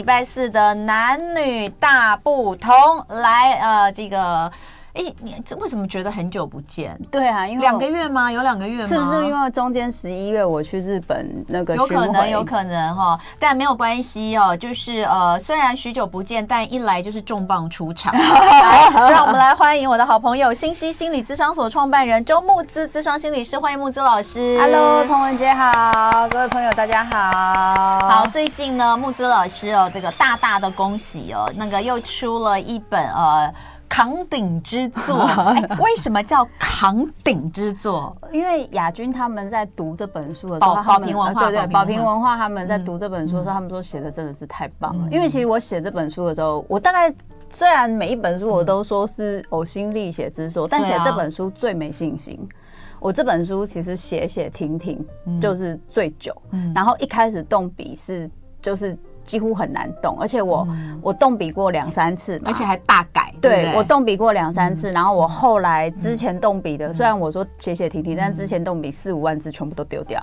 礼拜四的男女大不同，来呃这个。哎，你这为什么觉得很久不见？对啊，因为两个月吗？有两个月吗？是不是因为中间十一月我去日本那个？有可能，有可能哈，但没有关系哦。就是呃，虽然许久不见，但一来就是重磅出场。来，让我们来欢迎我的好朋友新西心理咨商所创办人周慕姿咨商心理师，欢迎慕姿老师。Hello，彤雯姐好，各位朋友大家好。好，最近呢，慕姿老师哦，这个大大的恭喜哦，那个又出了一本呃。扛鼎之作，欸，为什么叫扛鼎之作？因为亚军他们在读这本书的时候，宝平文化，对对，宝瓶文化他们在读这本书的时候，他们说写的真的是太棒了。因为其实我写这本书的时候，我大概虽然每一本书我都说是呕心沥血之作，但写这本书最没信心。我这本书其实写写停停就是最久，然后一开始动笔是就是。几乎很难动，而且我、嗯、我动笔过两三次，而且还大改。对，对，对我动笔过两三次，嗯、然后我后来之前动笔的，嗯、虽然我说写写停停，嗯、但之前动笔四五万字全部都丢掉。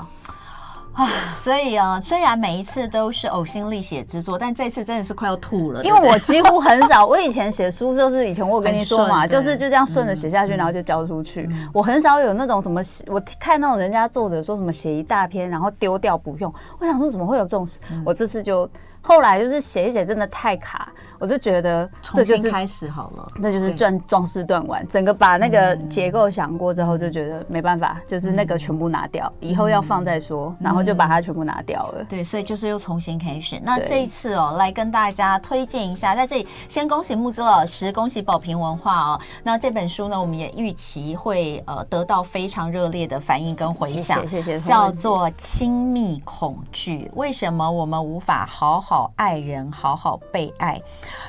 啊，所以啊，虽然每一次都是呕心沥血之作，但这次真的是快要吐了。因为我几乎很少，我以前写书就是以前我跟你说嘛，就是就这样顺着写下去，然后就交出去。嗯、我很少有那种什么，我看那种人家作者说什么写一大篇然后丢掉不用，我想说怎么会有这种事？嗯、我这次就。后来就是写一写，真的太卡。我就觉得这就是开始好了，那就是壮壮士断腕。整个把那个结构想过之后，就觉得没办法，就是那个全部拿掉，以后要放再说，然后就把它全部拿掉了。对，所以就是又重新开始。那这一次哦，来跟大家推荐一下，在这里先恭喜木子老师，恭喜宝瓶文化哦。那这本书呢，我们也预期会呃得到非常热烈的反应跟回响。谢谢。叫做亲密恐惧，为什么我们无法好好爱人，好好被爱？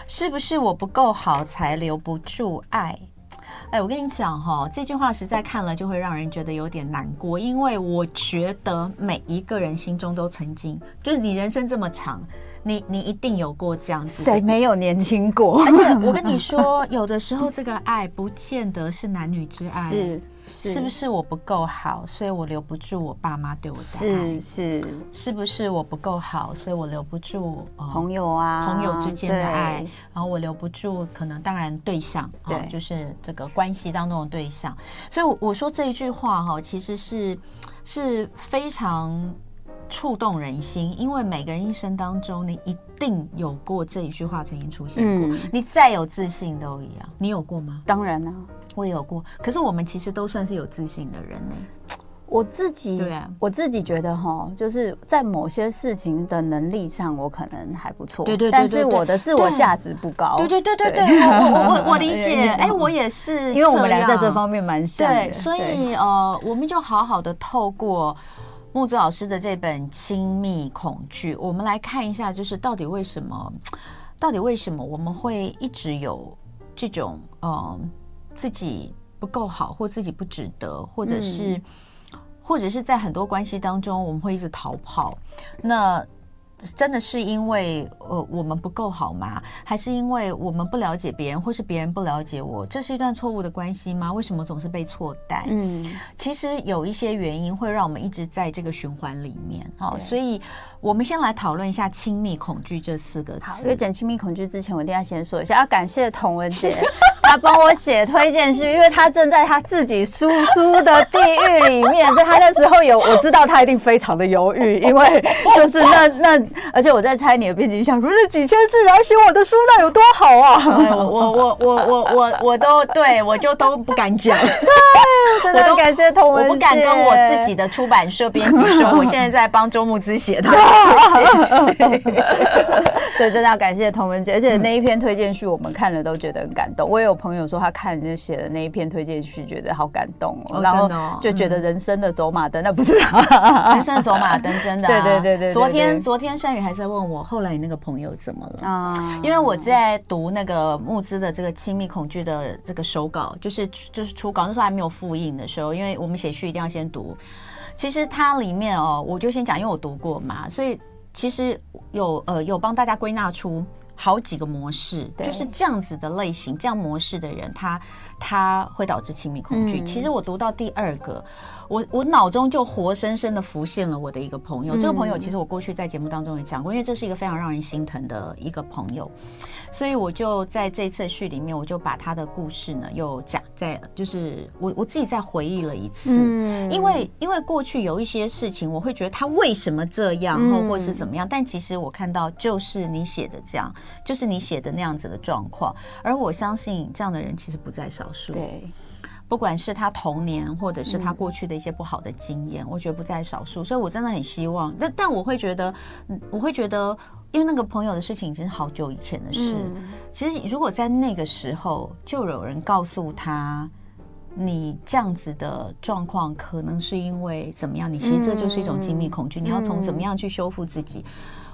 是不是我不够好才留不住爱？哎，我跟你讲哈，这句话实在看了就会让人觉得有点难过，因为我觉得每一个人心中都曾经，就是你人生这么长，你你一定有过这样子，谁没有年轻过？而且我跟你说，有的时候这个爱不见得是男女之爱，是。是，是不是我不够好，所以我留不住我爸妈对我的爱？是是，是不是我不够好，所以我留不住朋友啊，朋友之间的爱？然后我留不住，可能当然对象，对，就是这个关系当中的对象。所以我说这一句话哈，其实是是非常触动人心，因为每个人一生当中，你一定有过这一句话曾经出现过。你再有自信都一样，你有过吗？当然了。我也有过，可是我们其实都算是有自信的人呢。我自己，对啊，我自己觉得哈，就是在某些事情的能力上，我可能还不错。对对对，但是我的自我价值不高。对对对对对，我我我我理解。哎，我也是，因为我们俩在这方面蛮像。对，所以呃，我们就好好的透过慕姿老师的这本《亲密恐惧》，我们来看一下，就是到底为什么，到底为什么我们会一直有这种呃。自己不够好，或自己不值得，或者是，嗯、或者是在很多关系当中，我们会一直逃跑。那。真的是因为呃我们不够好吗？还是因为我们不了解别人，或是别人不了解我？这是一段错误的关系吗？为什么总是被错待？嗯，其实有一些原因会让我们一直在这个循环里面。好，对所以我们先来讨论一下“亲密恐惧”这四个字。好，所以讲“亲密恐惧”之前，我一定要先说一下，要感谢童文杰，他帮我写推荐序，因为他正在他自己叔叔的地狱里面，所以他那时候有我知道他一定非常的犹豫，因为就是那那。而且我在猜你的编辑，想说这几千字来写我的书，那有多好啊！我我我我我我我都对我就都不敢讲，真的感谢彤雯，我不敢跟我自己的出版社编辑说，我现在在帮周牧之写的推荐序。所以真的要感谢童文姐，而且那一篇推荐序我们看了都觉得很感动。我也有朋友说他看人家写的那一篇推荐序，觉得好感动哦，然后就觉得人生的走马灯，那不是人生的走马灯，真的。对对对对。昨天昨天善宇还在问我，后来你那个朋友怎么了啊？因为我在读那个募资的这个亲密恐惧的这个手稿，就是就是初稿，那时候还没有复印的时候，因为我们写序一定要先读。其实它里面哦，我就先讲，因为我读过嘛，所以。其实有呃有帮大家归纳出好几个模式，就是这样子的类型，这样模式的人，他他会导致亲密恐惧。嗯、其实我读到第二个，我我脑中就活生生的浮现了我的一个朋友。嗯、这个朋友其实我过去在节目当中也讲过，因为这是一个非常让人心疼的一个朋友，所以我就在这次序里面，我就把他的故事呢又讲在，就是我我自己再回忆了一次，嗯、因为因为过去有一些事情，我会觉得他为什么这样，或或是怎么样，嗯、但其实我看到就是你写的这样。就是你写的那样子的状况，而我相信这样的人其实不在少数。对，不管是他童年，或者是他过去的一些不好的经验，嗯、我觉得不在少数。所以我真的很希望，但但我会觉得，我会觉得，因为那个朋友的事情已经是好久以前的事。嗯、其实如果在那个时候就有人告诉他，你这样子的状况可能是因为怎么样，你其实这就是一种精密恐惧，嗯、你要从怎么样去修复自己。嗯、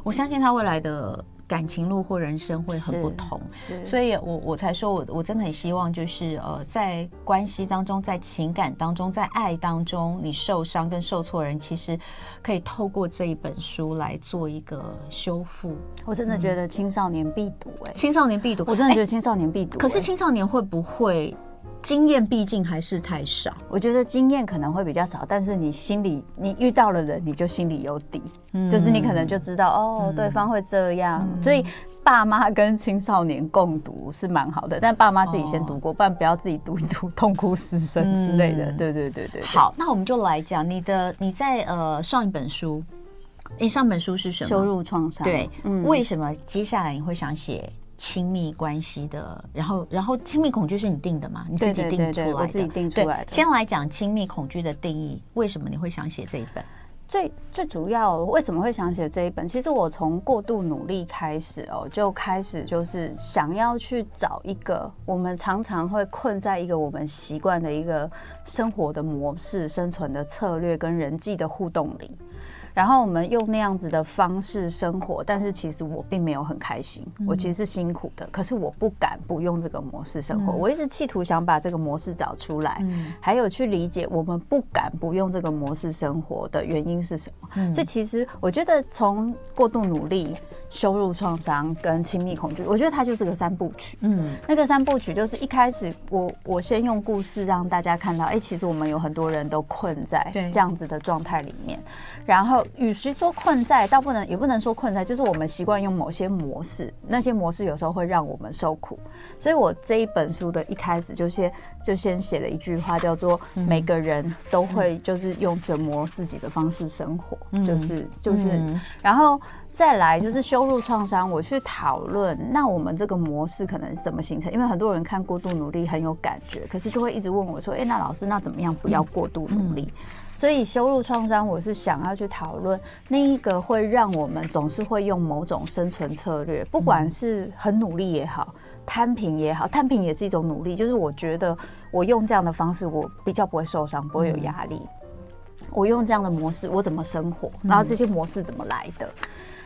我相信他未来的。感情路或人生会很不同，所以我我才说我我真的很希望，就是呃，在关系当中，在情感当中，在爱当中，你受伤跟受挫人，其实可以透过这一本书来做一个修复。我真的觉得青少年必读哎、欸，青少年必读，我真的觉得青少年必读、欸。可是青少年会不会？经验毕竟还是太少，我觉得经验可能会比较少，但是你心里你遇到了人，你就心里有底，嗯、就是你可能就知道哦，对方会这样，嗯、所以爸妈跟青少年共读是蛮好的，但爸妈自己先读过，哦、不然不要自己读一读痛哭失声之类的。嗯、对，对对对对。好，那我们就来讲你的你在呃上一本书，你上本书是什么？羞辱创伤。对，嗯、为什么接下来你会想写？亲密关系的，然后，然后亲密恐惧是你定的吗？你自己定出来的？对对对，我自己定出来的。先来讲亲密恐惧的定义，为什么你会想写这一本？最最主要为什么会想写这一本？其实我从过度努力开始哦，就开始就是想要去找一个我们常常会困在一个我们习惯的一个生活的模式、生存的策略跟人际的互动里。然后我们用那样子的方式生活，但是其实我并没有很开心，我其实是辛苦的。可是我不敢不用这个模式生活，我一直企图想把这个模式找出来，还有去理解我们不敢不用这个模式生活的原因是什么。这其实我觉得从过度努力。羞辱创伤跟亲密恐惧，我觉得它就是个三部曲。嗯，那个三部曲就是一开始我我先用故事让大家看到，哎、欸，其实我们有很多人都困在这样子的状态里面。然后，与其说困在，倒不能也不能说困在，就是我们习惯用某些模式，那些模式有时候会让我们受苦。所以我这一本书的一开始就先就先写了一句话，叫做“每个人都会就是用折磨自己的方式生活”，嗯、就是就是，嗯、然后。再来就是羞辱创伤，我去讨论，那我们这个模式可能怎么形成？因为很多人看过度努力很有感觉，可是就会一直问我说：“诶，那老师，那怎么样不要过度努力？”所以羞辱创伤，我是想要去讨论那一个会让我们总是会用某种生存策略，不管是很努力也好，摊平也好，摊平也是一种努力。就是我觉得我用这样的方式，我比较不会受伤，不会有压力。我用这样的模式，我怎么生活？然后这些模式怎么来的？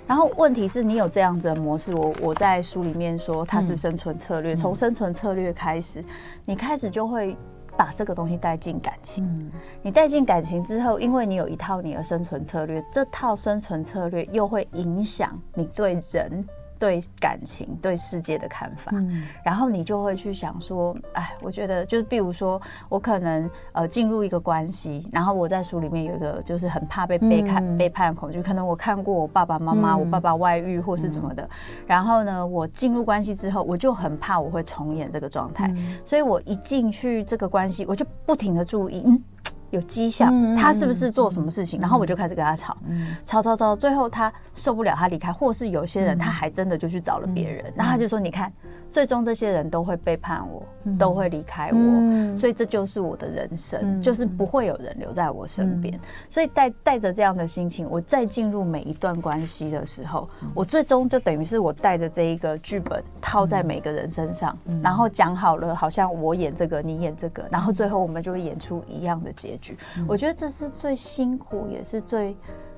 然后问题是你有这样子的模式，我我在书里面说它是生存策略，从、嗯、生存策略开始，你开始就会把这个东西带进感情。嗯、你带进感情之后，因为你有一套你的生存策略，这套生存策略又会影响你对人。对感情、对世界的看法，嗯、然后你就会去想说，哎，我觉得就是，比如说，我可能呃进入一个关系，然后我在书里面有一个就是很怕被背叛、嗯、背叛恐惧，可能我看过我爸爸妈妈，嗯、我爸爸外遇或是怎么的，嗯、然后呢，我进入关系之后，我就很怕我会重演这个状态，嗯、所以我一进去这个关系，我就不停的注意，嗯。有迹象，他是不是做什么事情？然后我就开始跟他吵，吵吵吵，最后他受不了，他离开，或是有些人他还真的就去找了别人，然后他就说：“你看，最终这些人都会背叛我，都会离开我，所以这就是我的人生，就是不会有人留在我身边。所以带带着这样的心情，我再进入每一段关系的时候，我最终就等于是我带着这一个剧本套在每个人身上，然后讲好了，好像我演这个，你演这个，然后最后我们就会演出一样的结局。我觉得这是最辛苦也是最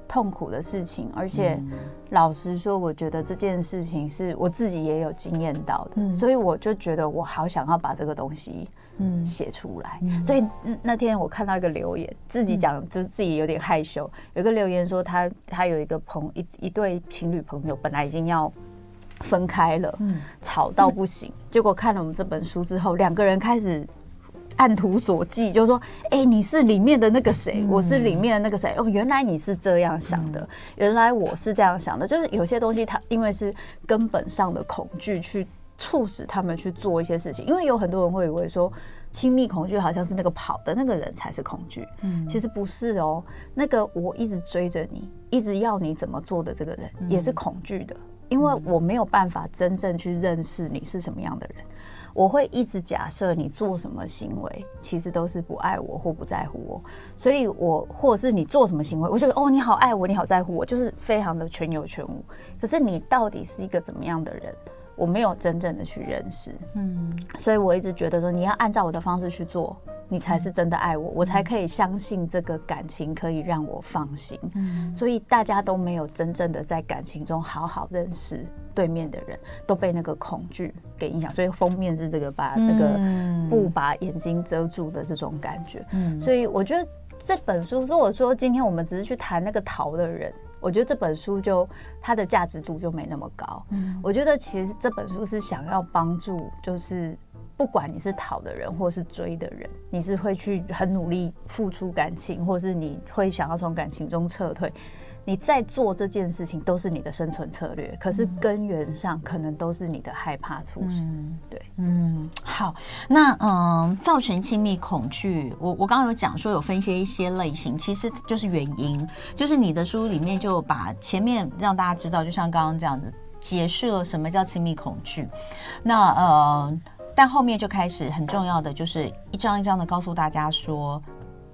痛苦的事情，而且老实说，我觉得这件事情是我自己也有经验到的，所以我就觉得我好想要把这个东西嗯写出来。所以那天我看到一个留言，自己讲就是自己有点害羞，有个留言说他他有一个朋一一对情侣朋友，本来已经要分开了，嗯，吵到不行。结果看了我们这本书之后，两个人开始按图索骥，就是说：“哎，你是里面的那个谁，我是里面的那个谁。哦，原来你是这样想的，原来我是这样想的。就是有些东西，它因为是根本上的恐惧去促使他们去做一些事情。因为有很多人会以为说。”亲密恐惧好像是那个跑的那个人才是恐惧，嗯，其实不是哦。那个我一直追着你，一直要你怎么做的这个人也是恐惧的，因为我没有办法真正去认识你是什么样的人。我会一直假设你做什么行为其实都是不爱我或不在乎我，所以我或者是你做什么行为，我觉得哦，你好爱我，你好在乎我，就是非常的全有全无。可是你到底是一个怎么样的人？我没有真正的去认识，嗯，所以我一直觉得说，你要按照我的方式去做，你才是真的爱我，我才可以相信这个感情可以让我放心。嗯，所以大家都没有真正的在感情中好好认识对面的人，都被那个恐惧给影响。所以封面是这个把那个布把眼睛遮住的这种感觉。嗯，所以我觉得这本书，如果说今天我们只是去谈那个逃的人。我觉得这本书就它的价值度就没那么高。嗯，我觉得其实这本书是想要帮助，就是不管你是讨的人或是追的人，你是会去很努力付出感情，或是你会想要从感情中撤退。你在做这件事情都是你的生存策略，可是根源上可能都是你的害怕促使。嗯、对，嗯，好，那嗯，造成亲密恐惧，我我刚刚有讲说有分析一些类型，其实就是原因，就是你的书里面就把前面让大家知道，就像刚刚这样子解释了什么叫亲密恐惧，那呃，但后面就开始很重要的就是一张一张的告诉大家说。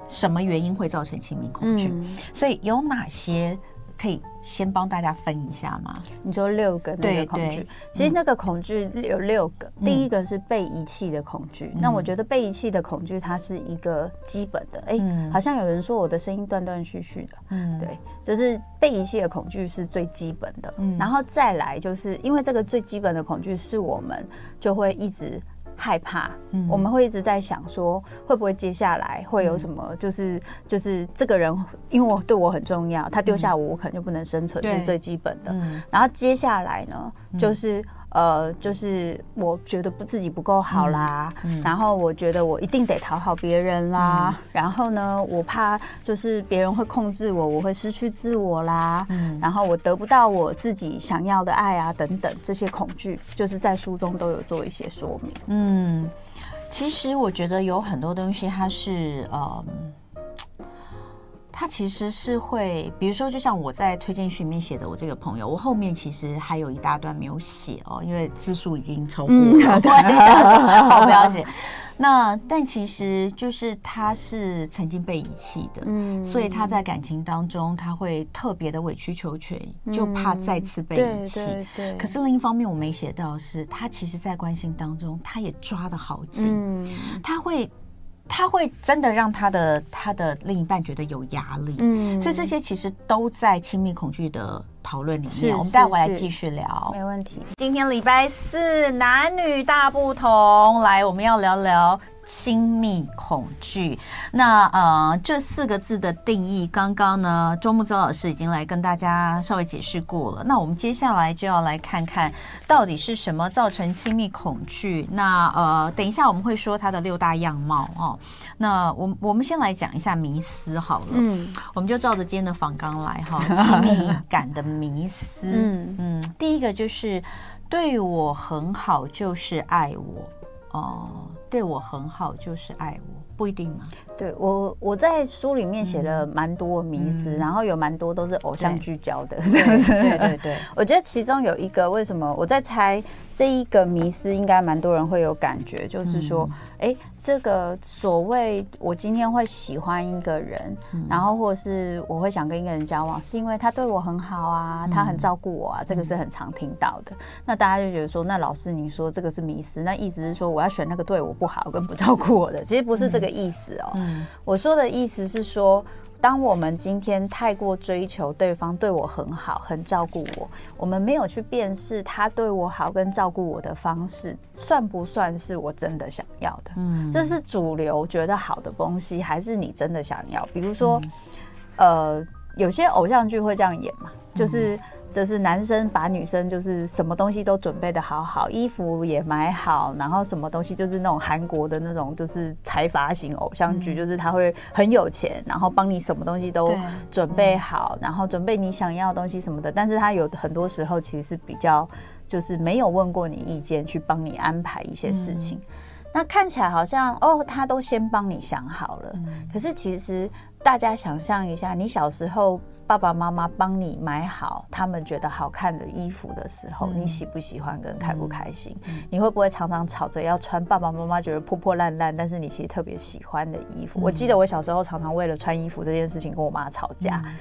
什么原因会造成亲密恐惧？嗯、所以有哪些可以先帮大家分一下吗？你说六个那个恐惧，其实那个恐惧有六个。嗯、第一个是被遗弃的恐惧，嗯、那我觉得被遗弃的恐惧它是一个基本的。哎、嗯，好像有人说我的声音断断续续的。嗯，对，就是被遗弃的恐惧是最基本的。嗯，然后再来就是因为这个最基本的恐惧是我们就会一直。害怕，嗯，我们会一直在想说，会不会接下来会有什么？就是就是这个人，因为我对我很重要，他丢下我，我可能就不能生存，这是最基本的。然后接下来呢，就是。呃，就是我觉得不自己不够好啦，嗯嗯、然后我觉得我一定得讨好别人啦，嗯、然后呢，我怕就是别人会控制我，我会失去自我啦，嗯、然后我得不到我自己想要的爱啊，等等这些恐惧，就是在书中都有做一些说明。嗯，其实我觉得有很多东西它是呃。他其实是会，比如说，就像我在推荐序里面写的，我这个朋友，我后面其实还有一大段没有写哦，因为字数已经超过了，好不要写。那但其实就是他是曾经被遗弃的，嗯，所以他在感情当中他会特别的委曲求全，就怕再次被遗弃。对对。可是另一方面我没写到是，他其实在关心当中他也抓得好紧，嗯，他会。他会真的让他的他的另一半觉得有压力，嗯，所以这些其实都在亲密恐惧的讨论里面。是我们待会来继续聊，没问题。今天礼拜四，男女大不同，来，我们要聊聊。亲密恐惧，那呃，这四个字的定义，刚刚呢，周木泽老师已经来跟大家稍微解释过了。那我们接下来就要来看看到底是什么造成亲密恐惧。那呃，等一下我们会说它的六大样貌哦。那我我们先来讲一下迷思好了，嗯，我们就照着今天的访纲来哈，亲密感的迷思，嗯嗯，第一个就是对我很好就是爱我。哦，对我很好就是爱我，不一定吗？对我，我在书里面写了蛮多迷思，嗯、然后有蛮多都是偶像剧教的。对对对对，我觉得其中有一个，为什么我在猜这一个迷思，应该蛮多人会有感觉，就是说，哎、嗯，这个所谓我今天会喜欢一个人，嗯、然后或者是我会想跟一个人交往，是因为他对我很好啊，他很照顾我啊，嗯、这个是很常听到的。那大家就觉得说，那老师你说这个是迷失，那意思是说我要选那个对我不好跟不照顾我的，其实不是这个意思哦。嗯。我说的意思是说，当我们今天太过追求对方对我很好、很照顾我，我们没有去辨识他对我好跟照顾我的方式，算不算是我真的想要的？嗯，这是主流觉得好的东西，还是你真的想要？比如说，呃，有些偶像剧会这样演嘛，就是这是男生把女生就是什么东西都准备的好好，衣服也买好，然后什么东西就是那种韩国的那种就是财阀型偶像剧，嗯、就是他会很有钱，然后帮你什么东西都准备好，嗯、然后准备你想要的东西什么的。但是他有很多时候其实是比较就是没有问过你意见去帮你安排一些事情。嗯、那看起来好像哦，他都先帮你想好了，嗯、可是其实大家想象一下，你小时候。爸爸妈妈帮你买好他们觉得好看的衣服的时候，嗯、你喜不喜欢跟开不开心？嗯、你会不会常常吵着要穿爸爸妈妈觉得破破烂烂，但是你其实特别喜欢的衣服？嗯、我记得我小时候常常为了穿衣服这件事情跟我妈吵架，嗯、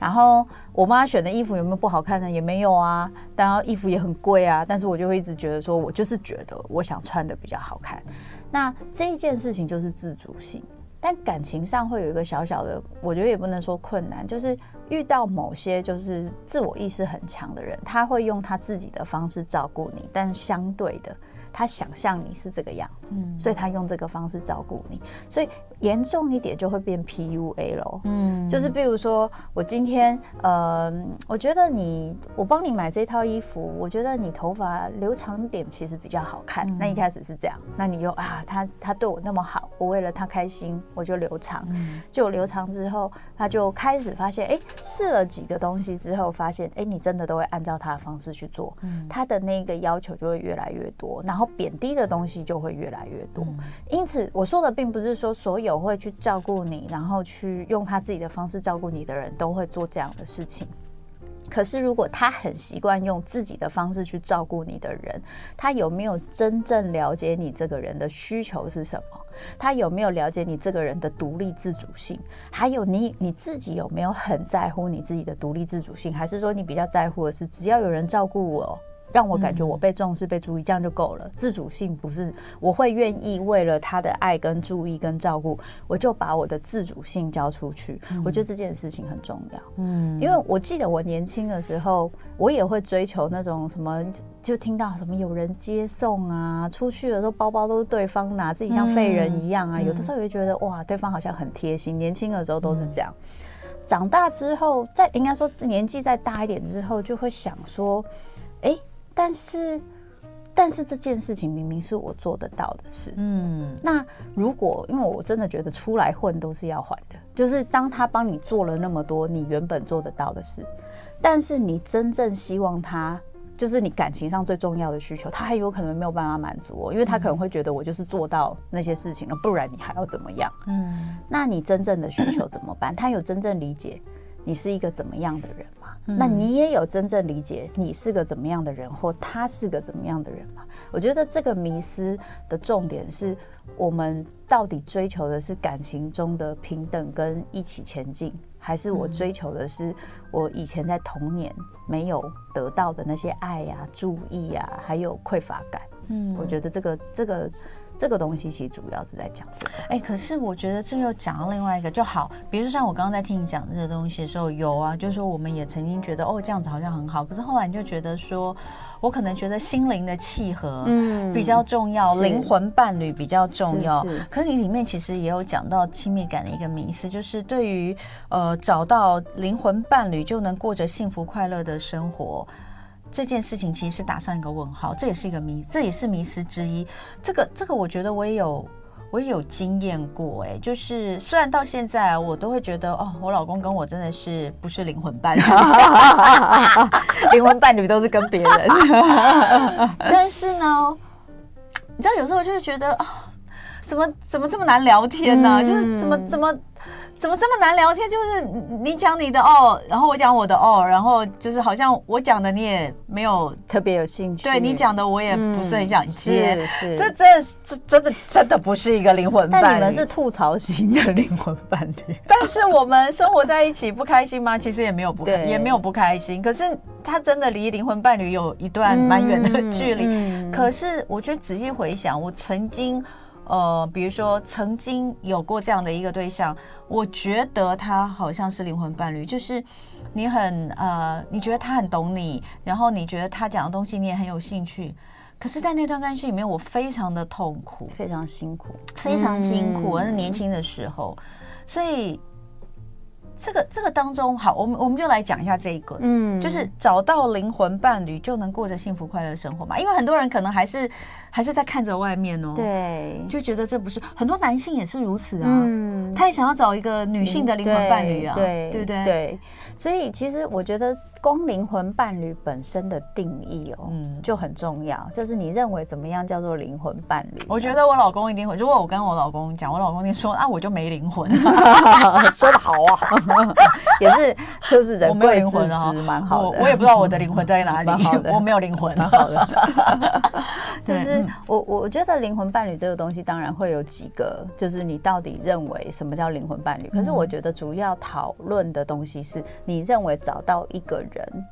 然后我妈选的衣服有没有不好看呢？也没有啊，当然衣服也很贵啊，但是我就会一直觉得说，我就是觉得我想穿的比较好看。那这一件事情就是自主性。但感情上会有一个小小的，我觉得也不能说困难，就是遇到某些就是自我意识很强的人，他会用他自己的方式照顾你，但相对的。他想象你是这个样子，嗯、所以他用这个方式照顾你，所以严重一点就会变 PUA 咯。嗯，就是比如说我今天，呃，我觉得你，我帮你买这套衣服，我觉得你头发留长点其实比较好看。嗯、那一开始是这样，那你又啊，他他对我那么好，我为了他开心，我就留长。嗯，就留长之后，他就开始发现，哎，试了几个东西之后，发现，哎，你真的都会按照他的方式去做，嗯，他的那个要求就会越来越多，然后。贬低的东西就会越来越多，因此我说的并不是说所有有会去照顾你，然后去用他自己的方式照顾你的人都会做这样的事情。可是如果他很习惯用自己的方式去照顾你的人，他有没有真正了解你这个人的需求是什么？他有没有了解你这个人的独立自主性？还有你你自己有没有很在乎你自己的独立自主性？还是说你比较在乎的是只要有人照顾我？让我感觉我被重视、被注意，这样就够了。自主性不是我会愿意为了他的爱、跟注意、跟照顾，我就把我的自主性交出去。我觉得这件事情很重要。嗯，因为我记得我年轻的时候，我也会追求那种什么，就听到什么有人接送啊，出去的时候包包都是对方拿，自己像废人一样啊。有的时候也会觉得哇，对方好像很贴心。年轻的时候都是这样，长大之后，再应该说年纪再大一点之后，就会想说，哎。但是，但是这件事情明明是我做得到的事。嗯，那如果因为我真的觉得出来混都是要还的，就是当他帮你做了那么多你原本做得到的事，但是你真正希望他就是你感情上最重要的需求，他还有可能没有办法满足我，因为他可能会觉得我就是做到那些事情了，不然你还要怎么样？嗯，那你真正的需求怎么办？他有真正理解你是一个怎么样的人？那你也有真正理解你是个怎么样的人，或他是个怎么样的人吗？我觉得这个迷思的重点是我们到底追求的是感情中的平等跟一起前进，还是我追求的是我以前在童年没有得到的那些爱呀、啊、注意呀、啊，还有匮乏感？嗯，我觉得这个这个。这个东西其实主要是在讲这个，哎，可是我觉得这又讲到另外一个就好，比如说像我刚刚在听你讲这个东西的时候，有啊，就是说我们也曾经觉得哦这样子好像很好，可是后来你就觉得说，我可能觉得心灵的契合嗯。比较重要，嗯、灵魂伴侣比较重要，是是。可是你里面其实也有讲到亲密感的一个迷思，就是对于呃找到灵魂伴侣就能过着幸福快乐的生活。这件事情其实是打上一个问号，这也是一个迷，这也是迷思之一。这个这个，我觉得我也有，我也有经验过。哎，就是虽然到现在我都会觉得，哦，我老公跟我真的是不是灵魂伴侣，灵魂伴侣都是跟别人。但是呢，你知道有时候我就会觉得，啊、哦，怎么怎么这么难聊天呢？嗯、就是怎么怎么。怎么这么难聊天？就是你讲你的哦，然后我讲我的哦，然后就是好像我讲的你也没有特别有兴趣，对你讲的我也不是很想接。嗯、是，是这这这真的真的不是一个灵魂伴侣。但你们是吐槽型的灵魂伴侣。但是我们生活在一起不开心吗？其实也没有不开，也没有不开心。可是他真的离灵魂伴侣有一段蛮远的距离。嗯嗯、可是我就仔细回想，我曾经。呃，比如说曾经有过这样的一个对象，我觉得他好像是灵魂伴侣，就是你很呃，你觉得他很懂你，然后你觉得他讲的东西你也很有兴趣，可是，在那段关系里面，我非常的痛苦，非常辛苦，非常辛苦，而是年轻的时候，所以。这个这个当中，好，我们我们就来讲一下这一个，嗯，就是找到灵魂伴侣就能过着幸福快乐生活嘛？因为很多人可能还是还是在看着外面哦，对，就觉得这不是很多男性也是如此啊，嗯，他也想要找一个女性的灵魂伴侣啊，对对对对，所以其实我觉得。光灵魂伴侣本身的定义哦，嗯，就很重要。就是你认为怎么样叫做灵魂伴侣？我觉得我老公一定会。如果我跟我老公讲，我老公一定说啊，我就没灵魂。说的好啊，也是，就是人贵自知，蛮好的。我也不知道我的灵魂在哪里，我没有灵魂。好的。就是我我觉得灵魂伴侣这个东西，当然会有几个，就是你到底认为什么叫灵魂伴侣？可是我觉得主要讨论的东西是你认为找到一个人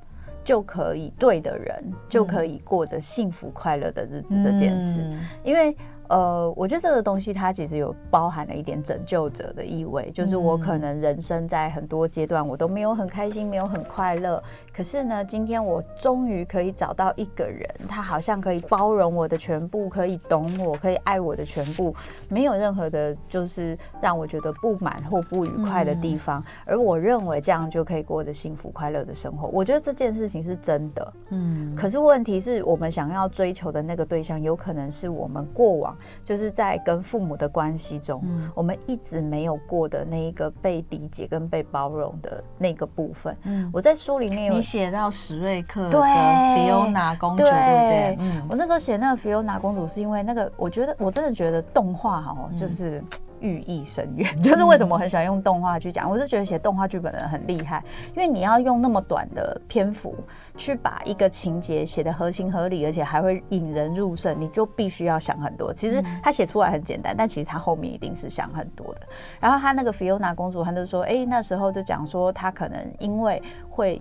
就可以，对的人就可以过着幸福快乐的日子这件事，因为。呃，我觉得这个东西它其实有包含了一点拯救者的意味，就是我可能人生在很多阶段我都没有很开心，没有很快乐，可是呢，今天我终于可以找到一个人，他好像可以包容我的全部，可以懂我，可以爱我的全部，没有任何的，就是让我觉得不满或不愉快的地方，而我认为这样就可以过得幸福快乐的生活。我觉得这件事情是真的，嗯，可是问题是我们想要追求的那个对象，有可能是我们过往。就是在跟父母的关系中，嗯，我们一直没有过的那一个被理解跟被包容的那个部分。嗯，我在书里面有，你写到史瑞克的菲欧娜公主，对不对？嗯，我那时候写那个菲欧娜公主，是因为那个，我觉得我真的觉得动画哈，就是。嗯寓意深远，就是为什么我很喜欢用动画去讲。我就觉得写动画剧本的人很厉害，因为你要用那么短的篇幅去把一个情节写得合情合理，而且还会引人入胜，你就必须要想很多。其实他写出来很简单，但其实他后面一定是想很多的。然后他那个菲欧娜公主，他就说：“哎，那时候就讲说，他可能因为会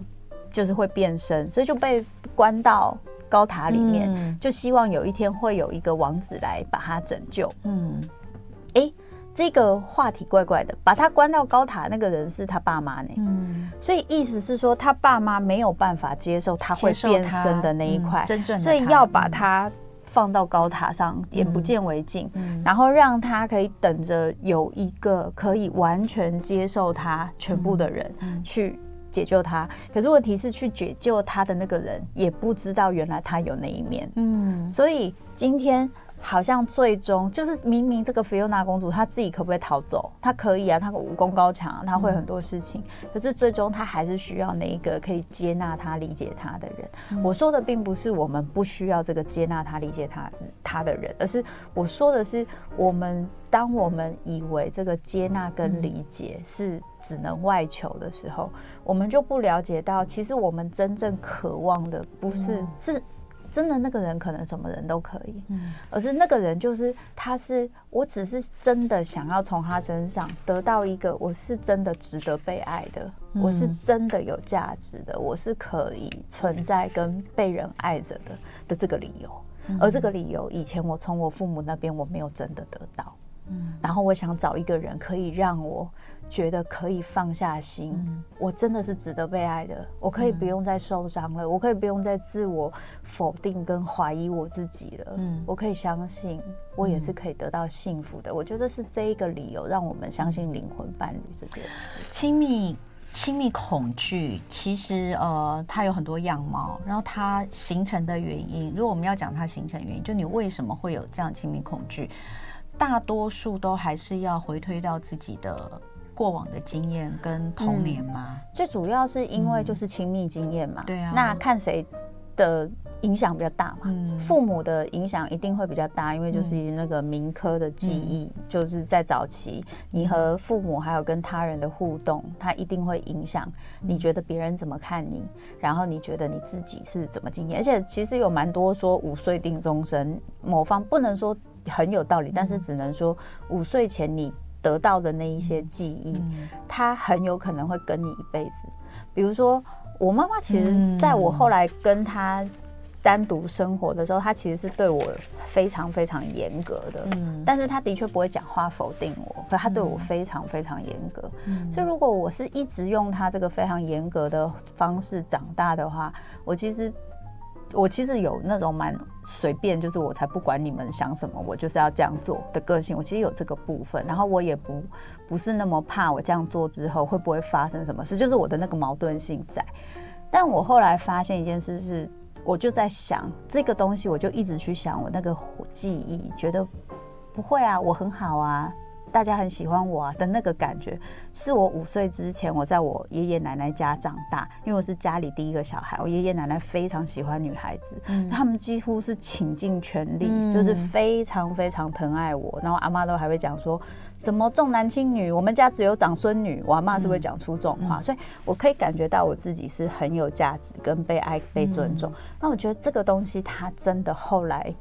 就是会变身，所以就被关到高塔里面，就希望有一天会有一个王子来把他拯救。”嗯，哎。这个话题怪怪的，把他关到高塔那个人是他爸妈呢，嗯，所以意思是说他爸妈没有办法接受他会变身的那一块，真正的，所以要把他放到高塔上，眼不见为净，然后让他可以等着有一个可以完全接受他全部的人去解救他。可是问题是，去解救他的那个人也不知道原来他有那一面，嗯，所以今天。好像最终就是明明这个菲欧娜公主她自己可不可以逃走？她可以啊，她武功高强，她会很多事情。嗯、可是最终她还是需要那一个可以接纳她、理解她的人。嗯、我说的并不是我们不需要这个接纳她、理解她她的人，而是我说的是，我们当我们以为这个接纳跟理解是只能外求的时候，我们就不了解到，其实我们真正渴望的不是、嗯、是。真的那个人可能什么人都可以，嗯，而是那个人就是他是，我只是真的想要从他身上得到一个我是真的值得被爱的，嗯，我是真的有价值的，我是可以存在跟被人爱着的的这个理由，嗯，而这个理由以前我从我父母那边我没有真的得到，嗯，然后我想找一个人可以让我。觉得可以放下心，嗯、我真的是值得被爱的。我可以不用再受伤了，嗯、我可以不用再自我否定跟怀疑我自己了。嗯，我可以相信，我也是可以得到幸福的。嗯、我觉得是这一个理由，让我们相信灵魂伴侣这件事。亲密亲密恐惧，其实呃，它有很多样貌，然后它形成的原因，如果我们要讲它形成原因，就你为什么会有这样亲密恐惧，大多数都还是要回推到自己的。过往的经验跟童年吗？嗯，最主要是因为就是亲密经验嘛。对啊。那看谁的影响比较大嘛？嗯。父母的影响一定会比较大，因为就是那个民科的记忆，就是在早期你和父母还有跟他人的互动，它一定会影响你觉得别人怎么看你，然后你觉得你自己是怎么经验。而且其实有蛮多说五岁定终身，某方不能说很有道理，但是只能说五岁前你。得到的那一些记忆，他很有可能会跟你一辈子。比如说，我妈妈其实在我后来跟她单独生活的时候，她其实是对我非常非常严格的。嗯，但是她的确不会讲话否定我，可她对我非常非常严格。嗯，所以如果我是一直用她这个非常严格的方式长大的话，我其实。我其实有那种蛮随便，就是我才不管你们想什么，我就是要这样做的个性。我其实有这个部分，然后我也不不是那么怕我这样做之后会不会发生什么事，就是我的那个矛盾性在。但我后来发现一件事是，我就在想这个东西，我就一直去想我那个记忆，觉得不会啊，我很好啊。大家很喜欢我啊的那个感觉，是我五岁之前我在我爷爷奶奶家长大，因为我是家里第一个小孩，我爷爷奶奶非常喜欢女孩子，嗯、他们几乎是倾尽全力，嗯、就是非常非常疼爱我。然后阿妈都还会讲说什么重男轻女，我们家只有长孙女，我阿妈是会讲出这种话，嗯、所以我可以感觉到我自己是很有价值跟被爱被尊重。嗯、那我觉得这个东西它真的后来。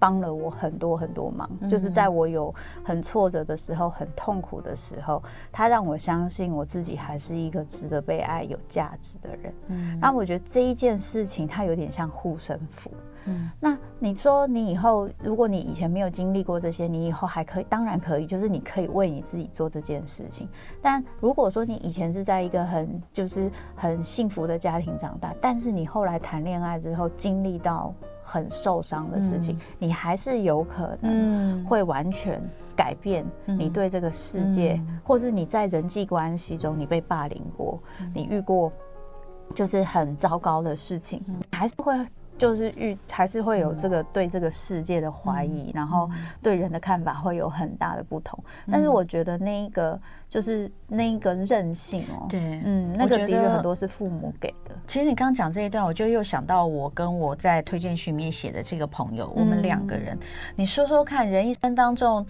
帮了我很多很多忙，就是在我有很挫折的时候、很痛苦的时候，他让我相信我自己还是一个值得被爱、有价值的人。嗯，然后我觉得这一件事情，它有点像护身符。嗯，那你说你以后，如果你以前没有经历过这些，你以后还可以，当然可以，就是你可以为你自己做这件事情。但如果说你以前是在一个很就是很幸福的家庭长大，但是你后来谈恋爱之后经历到。很受伤的事情，嗯、你还是有可能会完全改变你对这个世界，嗯、或是你在人际关系中你被霸凌过，嗯、你遇过就是很糟糕的事情，嗯、还是会。就是遇还是会有这个对这个世界的怀疑，嗯、然后对人的看法会有很大的不同。嗯、但是我觉得那一个就是那一个韧性哦，对，嗯，那个的确很多是父母给的。其实你刚刚讲这一段，我就又想到我跟我在推荐序里面写的这个朋友，我们两个人，嗯、你说说看，人一生当中，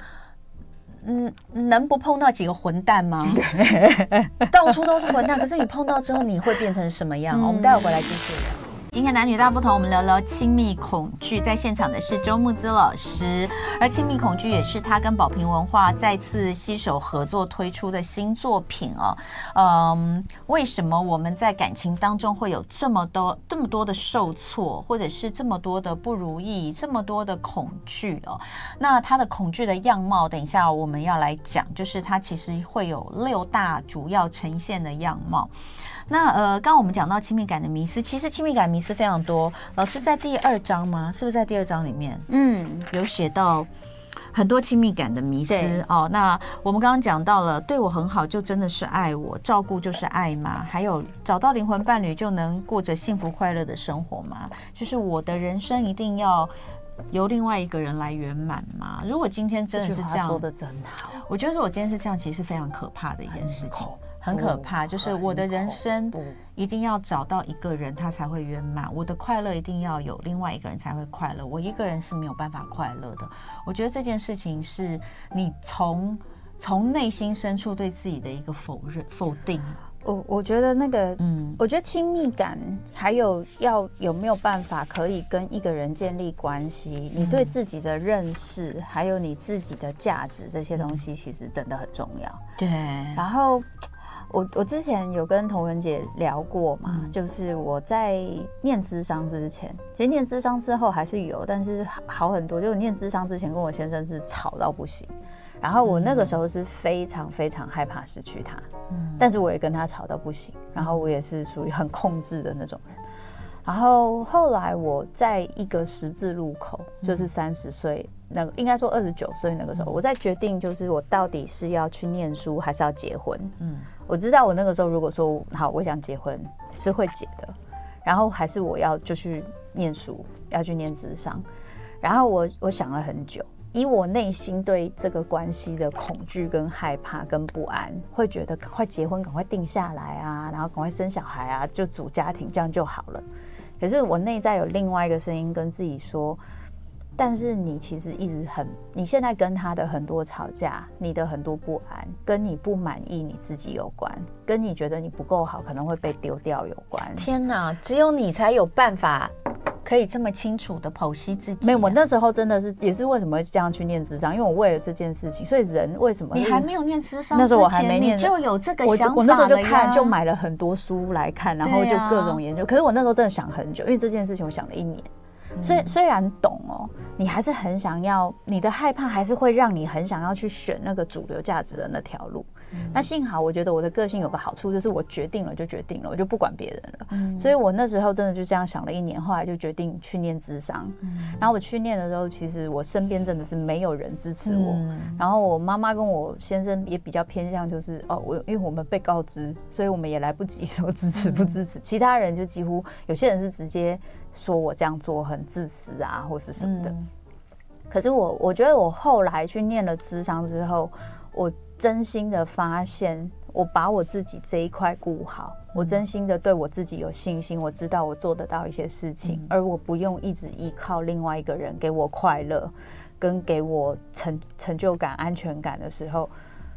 嗯，能不碰到几个混蛋吗？对 到处都是混蛋，可是你碰到之后，你会变成什么样？嗯、我们待会回来继续聊。今天男女大不同，我们聊聊亲密恐惧。在现场的是周木姿老师，而亲密恐惧也是他跟宝瓶文化再次携手合作推出的新作品哦。嗯，为什么我们在感情当中会有这么多、这么多的受挫，或者是这么多的不如意，这么多的恐惧哦？那他的恐惧的样貌，等一下我们要来讲，就是他其实会有六大主要呈现的样貌。那呃，刚刚我们讲到亲密感的迷失，其实亲密感迷失非常多。老师在第二章吗？是不是在第二章里面？嗯，有写到很多亲密感的迷失哦。那我们刚刚讲到了，对我很好就真的是爱我，照顾就是爱吗？还有找到灵魂伴侣就能过着幸福快乐的生活吗？就是我的人生一定要由另外一个人来圆满吗？如果今天真的是这样，说的真好，我觉得如果今天是这样，其实是非常可怕的一件事情。很可怕，就是我的人生一定要找到一个人，他才会圆满。我的快乐一定要有另外一个人才会快乐，我一个人是没有办法快乐的。我觉得这件事情是你从从内心深处对自己的一个否认、否定。我我觉得那个，嗯，我觉得亲密感还有要有没有办法可以跟一个人建立关系，你对自己的认识，还有你自己的价值这些东西，其实真的很重要。对，然后。我我之前有跟童文姐聊过嘛，嗯、就是我在念资商之前，其实念资商之后还是有，但是好很多。就我念资商之前，跟我先生是吵到不行，然后我那个时候是非常非常害怕失去他，嗯，但是我也跟他吵到不行，然后我也是属于很控制的那种人。然后后来我在一个十字路口，就是三十岁那个，应该说二十九岁那个时候，我在决定就是我到底是要去念书还是要结婚，嗯。我知道我那个时候如果说好，我想结婚是会结的，然后还是我要就去念书，要去念智商，然后我我想了很久，以我内心对这个关系的恐惧跟害怕跟不安，会觉得赶快结婚，赶快定下来啊，然后赶快生小孩啊，就组家庭这样就好了。可是我内在有另外一个声音跟自己说。但是你其实一直很，你现在跟他的很多吵架，你的很多不安，跟你不满意你自己有关，跟你觉得你不够好，可能会被丢掉有关。天哪，只有你才有办法可以这么清楚的剖析自己啊。没有，我那时候真的是也是为什么会这样去念智商，因为我为了这件事情，所以人为什么你还没有念智商，那时候我还没念，你就有这个想法？我，我那时候就看，就买了很多书来看，然后就各种研究。啊，可是我那时候真的想很久，因为这件事情我想了一年。虽虽然懂哦，你还是很想要，你的害怕还是会让你很想要去选那个主流价值的那条路。嗯、那幸好，我觉得我的个性有个好处，就是我决定了就决定了，我就不管别人了。嗯、所以我那时候真的就这样想了一年，后来就决定去念智商。嗯、然后我去念的时候，其实我身边真的是没有人支持我。嗯、然后我妈妈跟我先生也比较偏向，就是哦，我因为我们被告知，所以我们也来不及说支持不支持。嗯、其他人就几乎有些人是直接说我这样做很自私啊，或是什么的。嗯可是我，我觉得我后来去念了智商之后，我真心的发现，我把我自己这一块顾好，我真心的对我自己有信心，我知道我做得到一些事情，而我不用一直依靠另外一个人给我快乐，跟给我成成就感、安全感的时候，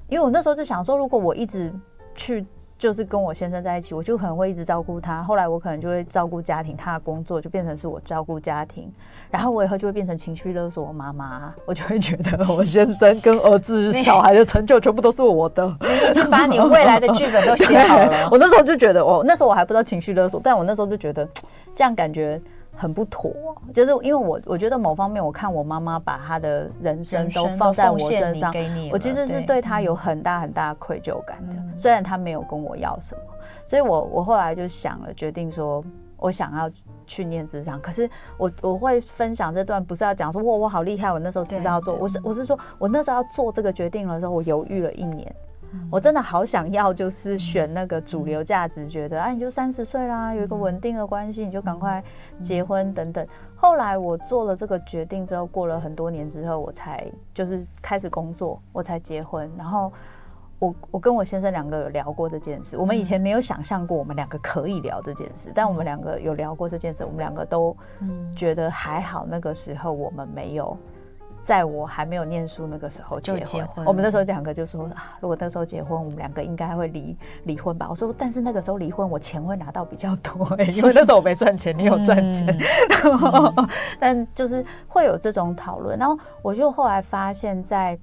因为我那时候就想说，如果我一直去。就是跟我先生在一起，我就可能会一直照顾他。后来我可能就会照顾家庭，他的工作就变成是我照顾家庭。然后我以后就会变成情绪勒索我妈妈，我就会觉得 我先生跟儿子、小孩的成就全部都是我的。你已经把你未来的剧本都写好了。我那时候就觉得，哦，那时候我还不知道情绪勒索，但我那时候就觉得这样感觉。很不妥，就是因为我我觉得某方面，我看我妈妈把她的人生都放在我身上，我其实是对她有很大很大愧疚感的。嗯、虽然她没有跟我要什么，所以我我后来就想了，决定说我想要去念职商。可是我我会分享这段，不是要讲说哇我好厉害，我那时候知道做，我是我是说我那时候要做这个决定的时候，我犹豫了一年。我真的好想要，就是选那个主流价值，觉得啊，你就三十岁啦，有一个稳定的关系，你就赶快结婚等等。后来我做了这个决定之后，过了很多年之后，我才就是开始工作，我才结婚。然后我我跟我先生两个有聊过这件事，我们以前没有想象过我们两个可以聊这件事，但我们两个有聊过这件事，我们两个都觉得还好，那个时候我们没有。在我还没有念书那个时候结婚，结婚我们那时候两个就说啊，如果那时候结婚，我们两个应该会离离婚吧。我说，但是那个时候离婚，我钱会拿到比较多，欸，因为那时候我没赚钱，你有赚钱。嗯、但就是会有这种讨论，然后我就后来发现，在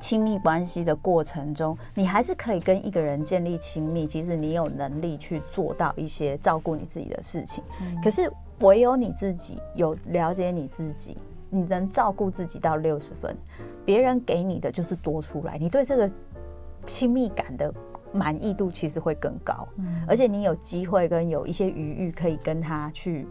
亲密关系的过程中，你还是可以跟一个人建立亲密，即使你有能力去做到一些照顾你自己的事情。嗯、可是唯有你自己有了解你自己。你能照顾自己到六十分，别人给你的就是多出来，你对这个亲密感的满意度其实会更高，嗯，而且你有机会跟有一些余裕可以跟他去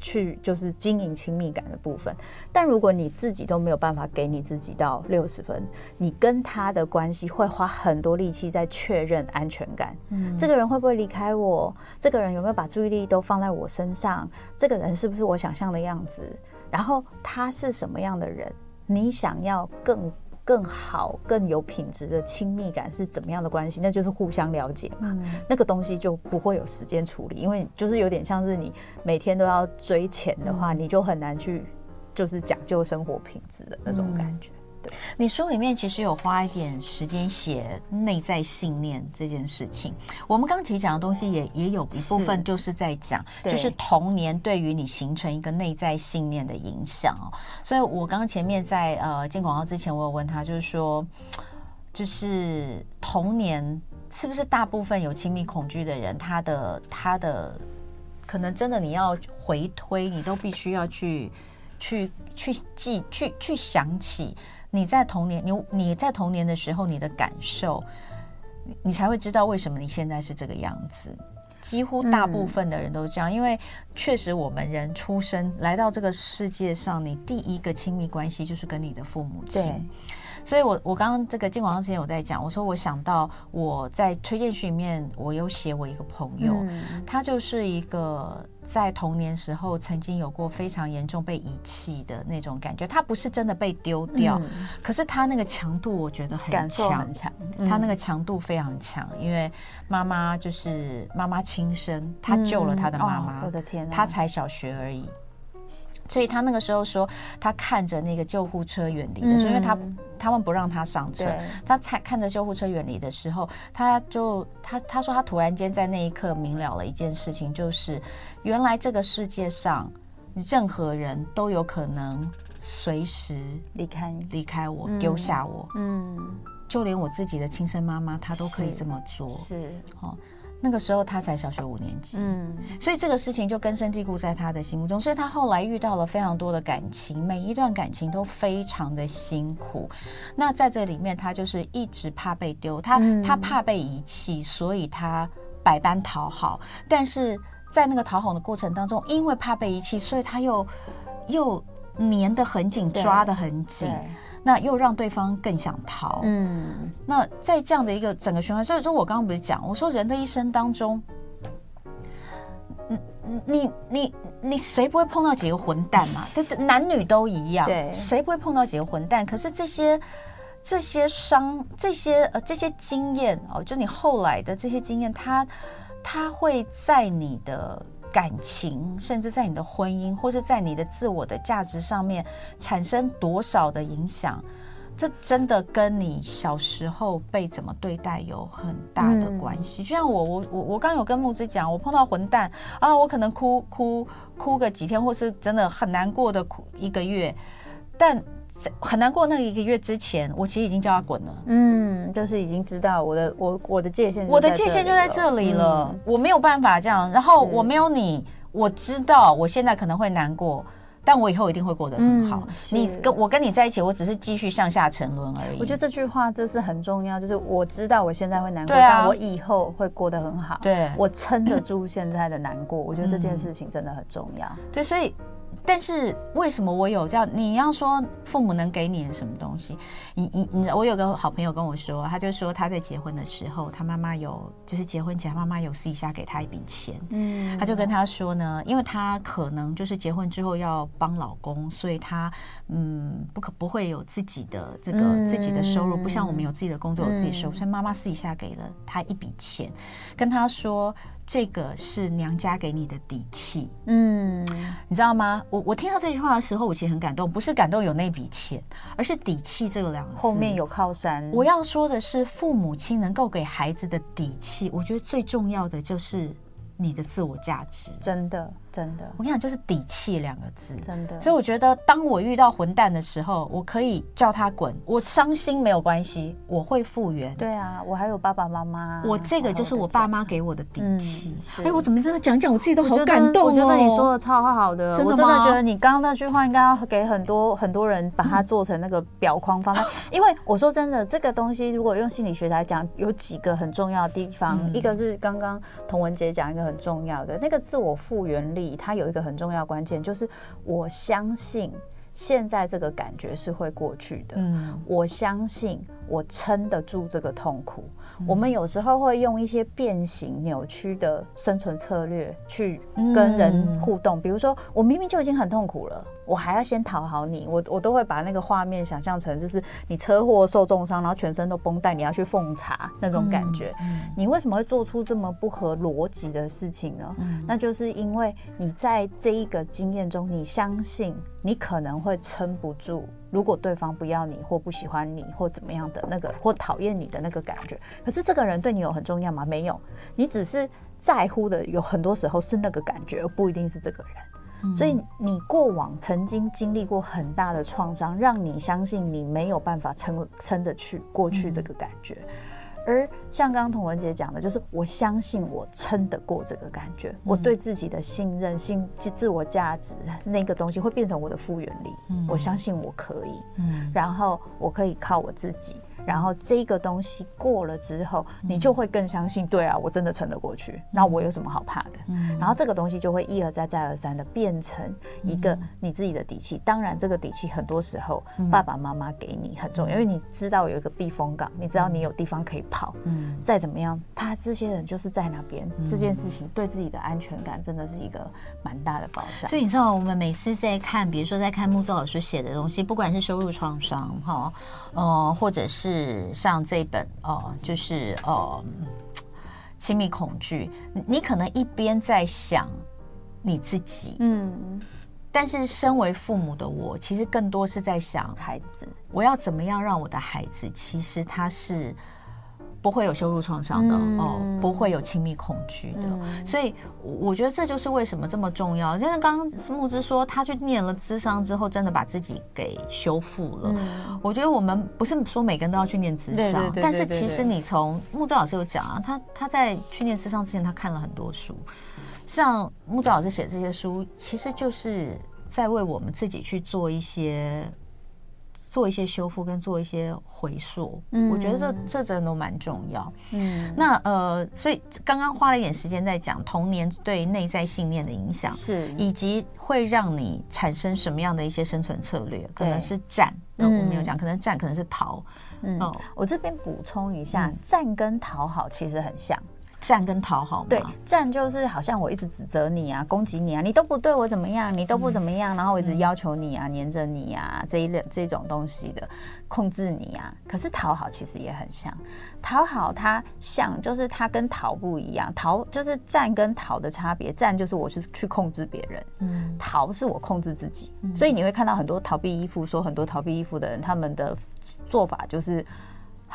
去就是经营亲密感的部分。但如果你自己都没有办法给你自己到六十分，你跟他的关系会花很多力气在确认安全感，嗯，这个人会不会离开我？这个人有没有把注意力都放在我身上？这个人是不是我想象的样子？然后他是什么样的人？你想要更更好、更有品质的亲密感是怎么样的关系？那就是互相了解嘛。嗯、那个东西就不会有时间处理，因为就是有点像是你每天都要追钱的话，嗯、你就很难去就是讲究生活品质的那种感觉。嗯你书里面其实有花一点时间写内在信念这件事情。我们刚刚其实讲的东西也也有一部分就是在讲，就是童年对于你形成一个内在信念的影响哦。所以我刚刚前面在呃进广告之前，我有问他，就是说，就是童年是不是大部分有亲密恐惧的人，他的他的可能真的你要回推，你都必须要去去去记去去想起。你在童年，你你在童年的时候，你的感受，你才会知道为什么你现在是这个样子。几乎大部分的人都这样，嗯、因为确实我们人出生来到这个世界上，你第一个亲密关系就是跟你的父母亲。对所以我我刚刚这个进广告之前我在讲，我说我想到我在推荐序里面，我有写我一个朋友，嗯、他就是一个在童年时候曾经有过非常严重被遗弃的那种感觉。他不是真的被丢掉，嗯、可是他那个强度我觉得很强，很强。他那个强度非常强，因为妈妈就是妈妈亲生，他救了他的妈妈，嗯哦、我的天哪，他才小学而已。所以他那个时候说，他看着那个救护车远离的时候，因为他他们不让他上车，他才看着救护车远离的时候，他就他他说他突然间在那一刻明了了一件事情，就是原来这个世界上任何人都有可能随时离开离开我，丢下我，嗯，就连我自己的亲生妈妈，她都可以这么做，是，哦。那个时候他才小学五年级，嗯，所以这个事情就根深蒂固在他的心目中，所以他后来遇到了非常多的感情，每一段感情都非常的辛苦。那在这里面，他就是一直怕被丢，他、嗯、他怕被遗弃，所以他百般讨好。但是在那个讨好的过程当中，因为怕被遗弃，所以他又又粘得很紧，抓得很紧。那又让对方更想逃，嗯，那在这样的一个整个循环，所以说我刚刚不是讲，我说人的一生当中，你你你你谁不会碰到几个混蛋嘛？对，男女都一样，对，谁不会碰到几个混蛋？可是这些这些伤，这些呃这些经验哦，就你后来的这些经验，它它会在你的。感情，甚至在你的婚姻，或是在你的自我的价值上面产生多少的影响，这真的跟你小时候被怎么对待有很大的关系。就像我，我，我，我刚有跟木子讲，我碰到混蛋啊，我可能哭哭哭个几天，或是真的很难过的哭一个月，但。很难过那一个月之前，我其实已经叫他滚了。嗯，就是已经知道我的我我的界限，我的界限就在这里了。嗯、我没有办法这样，然后我没有你，我知道我现在可能会难过，但我以后一定会过得很好。嗯、你跟我跟你在一起，我只是继续向下沉沦而已。我觉得这句话这是很重要，就是我知道我现在会难过，啊、但我以后会过得很好。对，我撑得住现在的难过。我觉得这件事情真的很重要。嗯、对，所以。但是为什么我有这样？你要说父母能给你的什么东西？你你你，我有个好朋友跟我说，他就说他在结婚的时候，他妈妈有就是结婚前，妈妈有私底下给他一笔钱，嗯，他就跟他说呢，因为他可能就是结婚之后要帮老公，所以他嗯不可不会有自己的这个自己的收入，不像我们有自己的工作有自己收入，所以妈妈私底下给了他一笔钱，跟他说。这个是娘家给你的底气，嗯，你知道吗？我我听到这句话的时候，我其实很感动，不是感动有那笔钱，而是底气这个两个字后面有靠山。我要说的是，父母亲能够给孩子的底气，我觉得最重要的就是。你的自我价值，真的真的，我跟你讲，就是底气两个字，真的。所以我觉得，当我遇到混蛋的时候，我可以叫他滚，我伤心没有关系，我会复原。对啊，我还有爸爸妈妈，我这个就是我爸妈给我的底气。哎，我怎么这么讲讲，我自己都好感动哦。我觉得你说的超好的，我真的觉得你刚刚那句话应该要给很多很多人把它做成那个表框方案。因为我说真的，这个东西如果用心理学来讲，有几个很重要的地方，一个是刚刚童文杰讲一个。很重要的那个自我复原力，它有一个很重要关键，就是我相信现在这个感觉是会过去的。嗯，我相信我撑得住这个痛苦。我们有时候会用一些变形、扭曲的生存策略去跟人互动，比如说我明明就已经很痛苦了。我还要先讨好你，我我都会把那个画面想象成就是你车祸受重伤，然后全身都绷带，你要去奉茶那种感觉。你为什么会做出这么不合逻辑的事情呢？嗯、那就是因为你在这一个经验中，你相信你可能会撑不住，如果对方不要你或不喜欢你或怎么样的那个或讨厌你的那个感觉。可是这个人对你有很重要吗？没有，你只是在乎的有很多时候是那个感觉，而不一定是这个人。所以你过往曾经经历过很大的创伤，让你相信你没有办法撑撑得去过去这个感觉。而像刚刚童文姐讲的，就是我相信我撑得过这个感觉，我对自己的信任、信自我价值那个东西会变成我的复原力。我相信我可以，然后我可以靠我自己。然后这个东西过了之后，你就会更相信，对啊，我真的撑得过去。那我有什么好怕的？然后这个东西就会一而再、再而三的变成一个你自己的底气。当然，这个底气很多时候爸爸妈妈给你很重要，因为你知道有一个避风港，你知道你有地方可以跑。嗯，再怎么样，他这些人就是在那边。这件事情对自己的安全感真的是一个蛮大的保障。所以你知道，我们每次在看，比如说在看木松老师写的东西，不管是收入创伤哈，呃，或者是。是像这本哦，就是哦，亲密恐惧。你可能一边在想你自己，嗯，但是身为父母的我，其实更多是在想孩子，我要怎么样让我的孩子，其实他是不会有羞辱创伤的、嗯、哦，不会有亲密恐惧的，嗯、所以我觉得这就是为什么这么重要。就是刚刚慕之说，他去念了咨商之后，真的把自己给修复了。嗯、我觉得我们不是说每个人都要去念咨商，但是其实你从木之老师有讲啊，他他在去念咨商之前，他看了很多书，像木之老师写这些书，其实就是在为我们自己去做一些。做一些修复跟做一些回溯，嗯，我觉得这这真的都蛮重要。嗯，那呃，所以刚刚花了一点时间在讲童年对内在信念的影响，是以及会让你产生什么样的一些生存策略，可能是战，那我没有讲，可能战，可能是逃。嗯，我这边补充一下，战跟讨好其实很像。战跟讨好，对，战就是好像我一直指责你啊，攻击你啊，你都不对我怎么样，你都不怎么样，嗯、然后我一直要求你啊，黏着你啊，这一类这种东西的控制你啊。可是讨好其实也很像，讨好它像就是它跟逃不一样，逃就是战跟逃的差别，战就是我是去控制别人，嗯，逃是我控制自己，嗯、所以你会看到很多逃避依附，说很多逃避依附的人，他们的做法就是。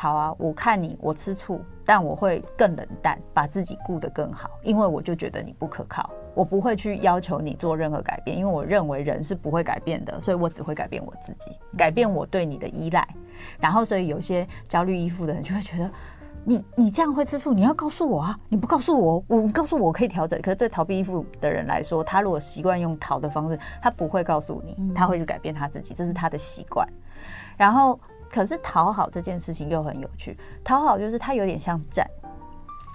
好啊，我看你，我吃醋，但我会更冷淡，把自己顾得更好，因为我就觉得你不可靠，我不会去要求你做任何改变，因为我认为人是不会改变的，所以我只会改变我自己，改变我对你的依赖。然后，所以有些焦虑依附的人就会觉得，你你这样会吃醋，你要告诉我啊，你不告诉我，我告诉我我可以调整。可是对逃避依附的人来说，他如果习惯用逃的方式，他不会告诉你，他会去改变他自己，这是他的习惯。然后。可是讨好这件事情又很有趣，讨好就是他有点像战，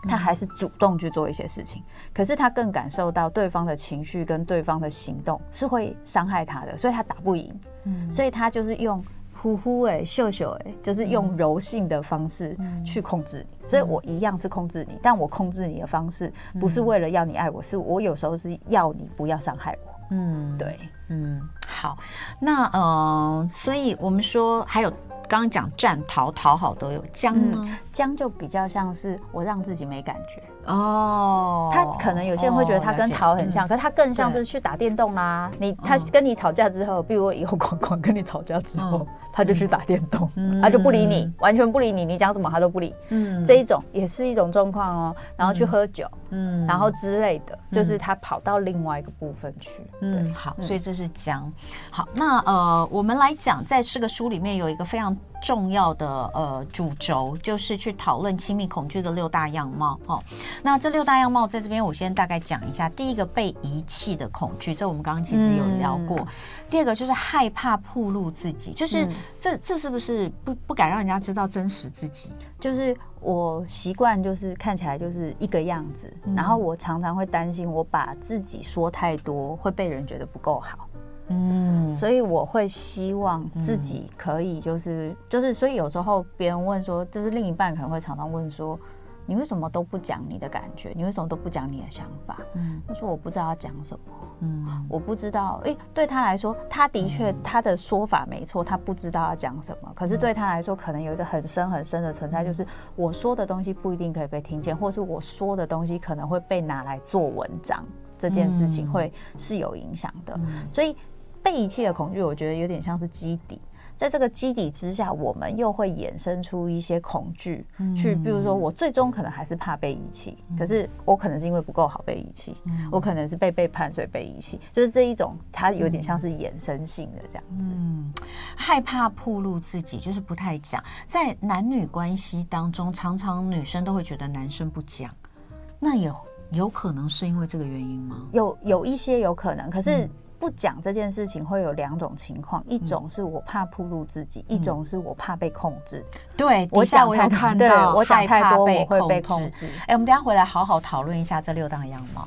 他还是主动去做一些事情，可是他更感受到对方的情绪跟对方的行动是会伤害他的，所以他打不赢，嗯，所以他就是用呼呼哎、秀秀哎，就是用柔性的方式去控制你，所以我一样是控制你，但我控制你的方式不是为了要你爱我，是我有时候是要你不要伤害我，嗯，对，嗯，好，那呃，所以我们说还有。刚刚讲战、逃、讨好都有，僵呢？僵就比较像是我让自己没感觉哦。他可能有些人会觉得他跟逃很像，可是他更像是去打电动啦。你他跟你吵架之后，比如我以后 广广跟你吵架之后，他就去打电动，他就不理你，完全不理你，你讲什么他都不理。嗯，这一种也是一种状况哦。然后去喝酒，嗯，然后之类的，就是他跑到另外一个部分去。嗯，好，所以这是讲。好，那呃，我们来讲，在这个书里面有一个非常。重要的呃主轴就是去讨论亲密恐惧的六大样貌哦。那这六大样貌在这边我先大概讲一下。第一个被遗弃的恐惧，这我们刚刚其实有聊过。嗯、第二个就是害怕暴露自己，就是这这是不是不不敢让人家知道真实自己？就是我习惯就是看起来就是一个样子，嗯、然后我常常会担心我把自己说太多会被人觉得不够好。嗯，所以我会希望自己可以，就是、嗯、就是，所以有时候别人问说，就是另一半可能会常常问说，你为什么都不讲你的感觉？你为什么都不讲你的想法？嗯，他说我不知道要讲什么，嗯，我不知道。诶、欸，对他来说，他的确他的说法没错，他不知道要讲什么。可是对他来说，可能有一个很深很深的存在，就是我说的东西不一定可以被听见，或是我说的东西可能会被拿来做文章，这件事情会是有影响的。所以。被遗弃的恐惧，我觉得有点像是基底，在这个基底之下，我们又会衍生出一些恐惧，去，比如说，我最终可能还是怕被遗弃，可是我可能是因为不够好被遗弃，我可能是被背叛所以被遗弃，就是这一种，它有点像是衍生性的这样子。嗯，害怕暴露自己，就是不太讲，在男女关系当中，常常女生都会觉得男生不讲，那也有可能是因为这个原因吗？有有一些有可能，可是。不讲这件事情会有两种情况，一种是我怕暴露自己，嗯、一种是我怕被控制。对，我想我有看到，我讲太多我会被控制。哎、欸，我们等下回来好好讨论一下这六大样貌。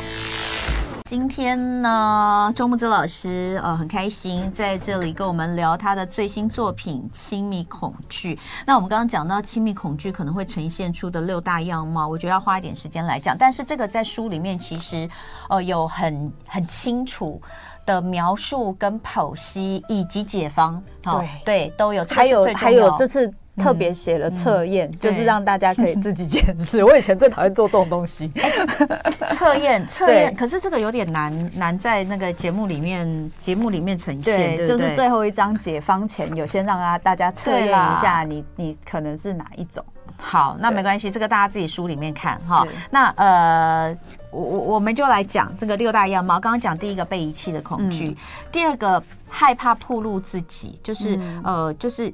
今天呢，周木子老师呃很开心在这里跟我们聊他的最新作品《亲密恐惧》。那我们刚刚讲到亲密恐惧可能会呈现出的六大样貌，我觉得要花一点时间来讲。但是这个在书里面其实呃有很很清楚的描述跟剖析以及解方。对、哦、对都有，还有还有这次。特别写了测验，就是让大家可以自己检视。我以前最讨厌做这种东西，测验测验。可是这个有点难，难在那个节目里面，节目里面呈现。就是最后一章解方前，有先让大家测验一下你，你你可能是哪一种。好，那没关系，这个大家自己书里面看哈。那呃，我我我们就来讲这个六大样貌。刚刚讲第一个被遗弃的恐惧，嗯、第二个害怕暴露自己，就是、嗯、呃，就是。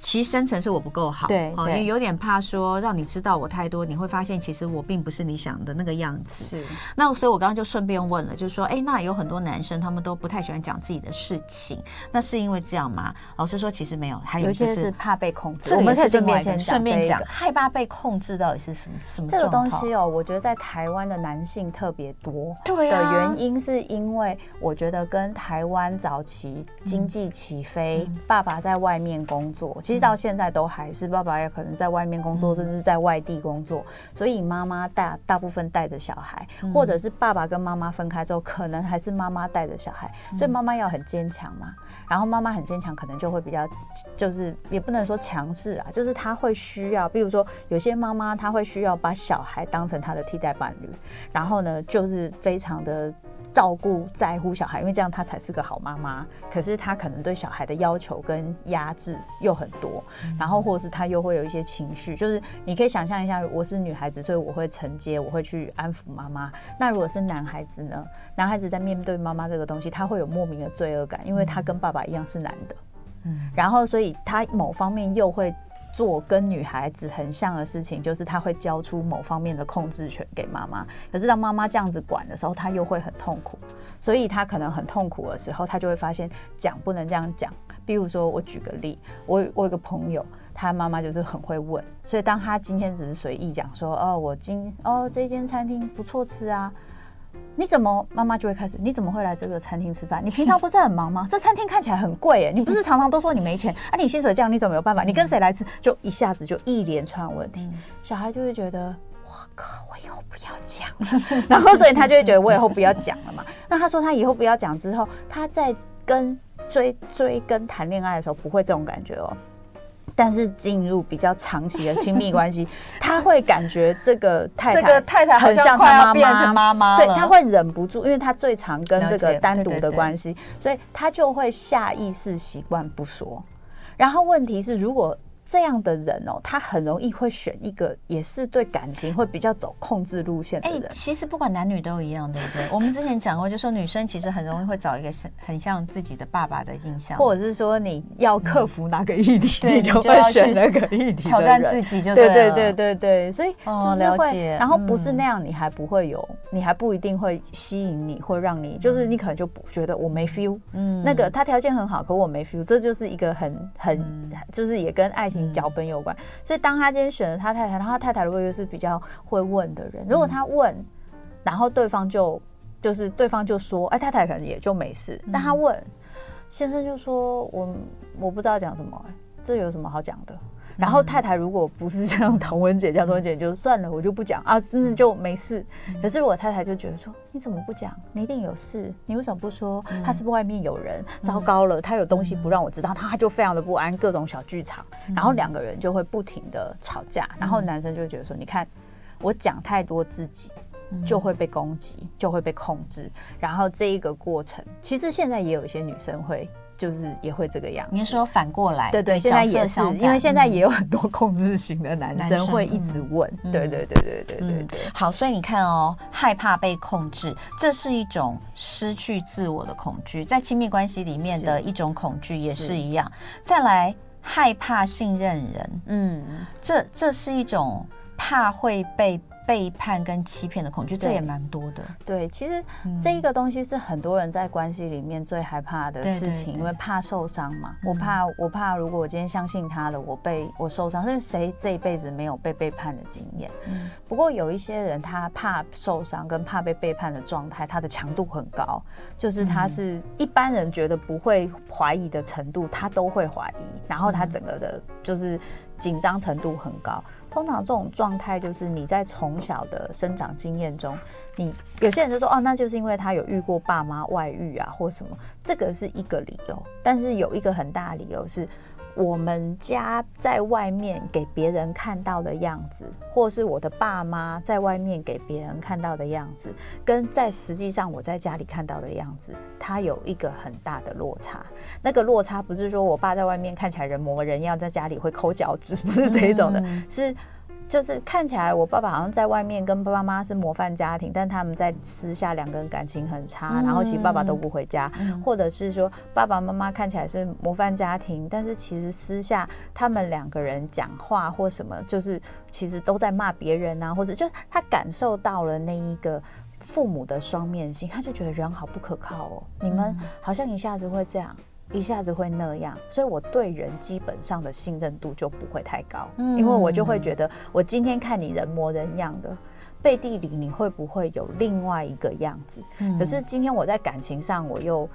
其实深层是我不够好，对，哦，也有点怕说让你知道我太多，你会发现其实我并不是你想的那个样子。是，那所以我刚刚就顺便问了，就是说，哎，那有很多男生他们都不太喜欢讲自己的事情，那是因为这样吗？老师说其实没有，还有就是有些是怕被控制。我们可以顺便先顺便讲，害怕被控制到底是什么什么这个东西哦，我觉得在台湾的男性特别多，对的原因是因为我觉得跟台湾早期经济起飞，嗯、爸爸在外面工作，其实到现在都。还是爸爸也可能在外面工作，甚至在外地工作，所以妈妈大大部分带着小孩，或者是爸爸跟妈妈分开之后，可能还是妈妈带着小孩，所以妈妈要很坚强嘛。然后妈妈很坚强，可能就会比较，就是也不能说强势啊，就是她会需要，比如说有些妈妈她会需要把小孩当成她的替代伴侣，然后呢，就是非常的。照顾在乎小孩，因为这样她才是个好妈妈。可是她可能对小孩的要求跟压制又很多，嗯、然后或者是她又会有一些情绪，就是你可以想象一下，我是女孩子，所以我会承接，我会去安抚妈妈。那如果是男孩子呢？男孩子在面对妈妈这个东西，他会有莫名的罪恶感，因为他跟爸爸一样是男的。嗯，然后所以他某方面又会。做跟女孩子很像的事情，就是他会交出某方面的控制权给妈妈。可是当妈妈这样子管的时候，他又会很痛苦。所以他可能很痛苦的时候，他就会发现讲不能这样讲。比如说，我举个例，我我有个朋友，他妈妈就是很会问，所以当他今天只是随意讲说，哦，我今哦这间餐厅不错吃啊。你怎么妈妈就会开始？你怎么会来这个餐厅吃饭？你平常不是很忙吗？这餐厅看起来很贵耶，你不是常常都说你没钱啊？你薪水这样，你怎么有办法？你跟谁来吃？就一下子就一连串问题，小孩就会觉得，我靠，我以后不要讲了。然后所以他就会觉得我以后不要讲了嘛。那他说他以后不要讲之后，他在跟追追跟谈恋爱的时候不会这种感觉哦。但是进入比较长期的亲密关系，他会感觉这个太太，这个太太很像他妈妈，妈妈对，他会忍不住，因为他最常跟这个单独的关系，所以他就会下意识习惯不说。然后问题是，如果这样的人哦，他很容易会选一个也是对感情会比较走控制路线的人。哎，其实不管男女都一样，对不对？我们之前讲过，就说女生其实很容易会找一个很像自己的爸爸的印象，或者是说你要克服哪个议题，对，你就会选那个议题，挑战自己就对，对对对对对。所以哦，了解。然后不是那样，你还不会有，你还不一定会吸引你，会让你就是你可能就不觉得我没 feel。嗯，那个他条件很好，可我没 feel，这就是一个很很就是也跟爱情脚本有关。所以，当他今天选了他太太，然后他太太如果又是比较会问的人，如果他问，然后对方就就是对方就说，哎，太太可能也就没事，但他问先生就说，我我不知道讲什么，这有什么好讲的？然后太太如果不是像唐文姐这样，唐文姐就算了，我就不讲啊，真的就没事。可是我太太就觉得说，你怎么不讲？你一定有事，你为什么不说？他是不是外面有人？糟糕了，他有东西不让我知道，他就非常的不安，各种小剧场，然后两个人就会不停的吵架，然后男生就觉得说，你看我讲太多自己，就会被攻击，就会被控制，然后这一个过程，其实现在也有一些女生会。就是也会这个样。您说反过来，对对，现在也是，因为现在也有很多控制型的男生会一直问，对对对对对对对。好，所以你看哦，害怕被控制，这是一种失去自我的恐惧，在亲密关系里面的一种恐惧也是一样。再来，害怕信任人，嗯，这这是一种怕会被。背叛跟欺骗的恐惧，这也蛮多的。对，其实这一个东西是很多人在关系里面最害怕的事情，因为怕受伤嘛。我怕，我怕，如果我今天相信他了，我被我受伤，因为谁这一辈子没有被背叛的经验？不过有一些人，他怕受伤跟怕被背叛的状态，他的强度很高，就是他是一般人觉得不会怀疑的程度，他都会怀疑，然后他整个的就是。紧张程度很高，通常这种状态就是你在从小的生长经验中，你有些人就说哦，那就是因为他有遇过爸妈外遇啊，或什么，这个是一个理由，但是有一个很大的理由是。我们家在外面给别人看到的样子，或是我的爸妈在外面给别人看到的样子，跟在实际上我在家里看到的样子，它有一个很大的落差。那个落差不是说我爸在外面看起来人模人样，在家里会抠脚趾，不是这一种的，是就是看起来我爸爸好像在外面跟爸爸妈妈是模范家庭，但他们在私下两个人感情很差，嗯、然后其实爸爸都不回家，嗯、或者是说爸爸妈妈看起来是模范家庭，但是其实私下他们两个人讲话或什么，就是其实都在骂别人啊，或者就他感受到了那一个父母的双面性，他就觉得人好不可靠哦，你们好像一下子会这样。一下子会那样，所以我对人基本上的信任度就不会太高，嗯，因为我就会觉得，我今天看你人模人样的，背地里你会不会有另外一个样子？嗯，可是今天我在感情上我又。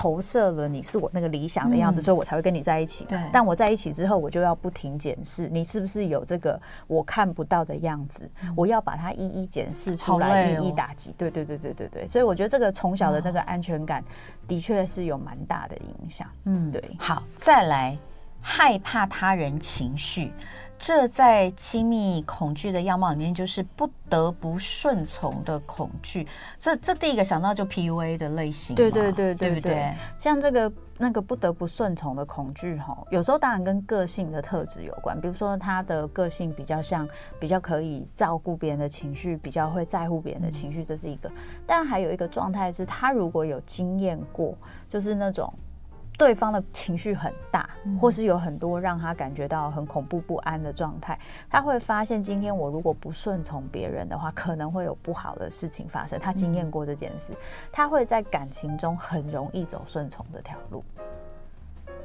投射了你是我那个理想的样子，嗯、所以我才会跟你在一起。对，但我在一起之后，我就要不停检视你是不是有这个我看不到的样子，嗯、我要把它一一检视出来，哦、一一打击。对对对对对对，所以我觉得这个从小的那个安全感的确是有蛮大的影响。嗯，对。好，再来，害怕他人情绪。这在亲密恐惧的样貌里面，就是不得不顺从的恐惧。这这第一个想到就 PUA 的类型，对对对对对对。像这个那个不得不顺从的恐惧，哈，有时候当然跟个性的特质有关。比如说他的个性比较像，比较可以照顾别人的情绪，比较会在乎别人的情绪，这是一个。但还有一个状态是，他如果有经验过，就是那种。对方的情绪很大，或是有很多让他感觉到很恐怖不安的状态，他会发现今天我如果不顺从别人的话，可能会有不好的事情发生。他经验过这件事，他会在感情中很容易走顺从这条路。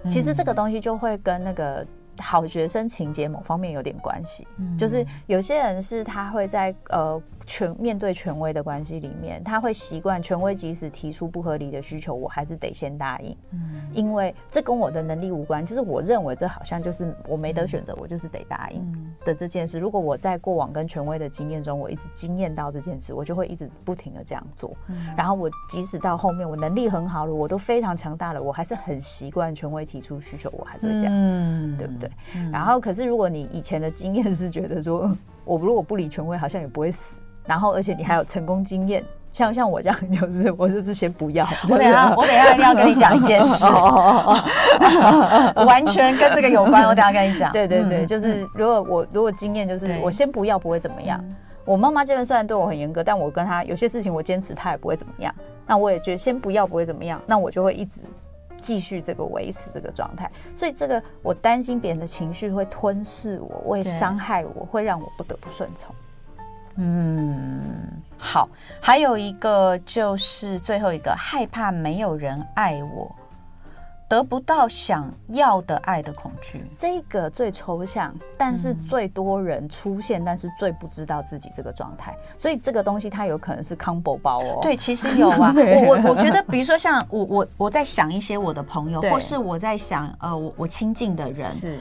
其实这个东西就会跟那个。好学生情节某方面有点关系，嗯、就是有些人是他会在呃权面对权威的关系里面，他会习惯权威即使提出不合理的需求，我还是得先答应，嗯、因为这跟我的能力无关，就是我认为这好像就是我没得选择，嗯、我就是得答应的这件事。如果我在过往跟权威的经验中，我一直经验到这件事，我就会一直不停的这样做。嗯、然后我即使到后面我能力很好了，我都非常强大了，我还是很习惯权威提出需求，我还是会这样，嗯、对不对？嗯、然后可是如果你以前的经验是觉得说，我如果不理权威，好像也不会死。然后而且你还有成功经验，像像我这样，就是我就是先不要。我等下我等下一定要跟你讲一件事，完全跟这个有关。我等下跟你讲。对对对，就是如果我如果经验就是我先不要不会怎么样。我妈妈这边虽然对我很严格，但我跟她有些事情我坚持，她也不会怎么样。那我也觉得先不要不会怎么样，那我就会一直。继续这个维持这个状态，所以这个我担心别人的情绪会吞噬我，会伤害我，对会让我不得不顺从。嗯，好，还有一个就是最后一个，害怕没有人爱我。得不到想要的爱的恐惧，这个最抽象，但是最多人出现，嗯、但是最不知道自己这个状态，所以这个东西它有可能是 combo 包哦。对，其实有啊，我我我觉得，比如说像我我我在想一些我的朋友，或是我在想呃我我亲近的人，是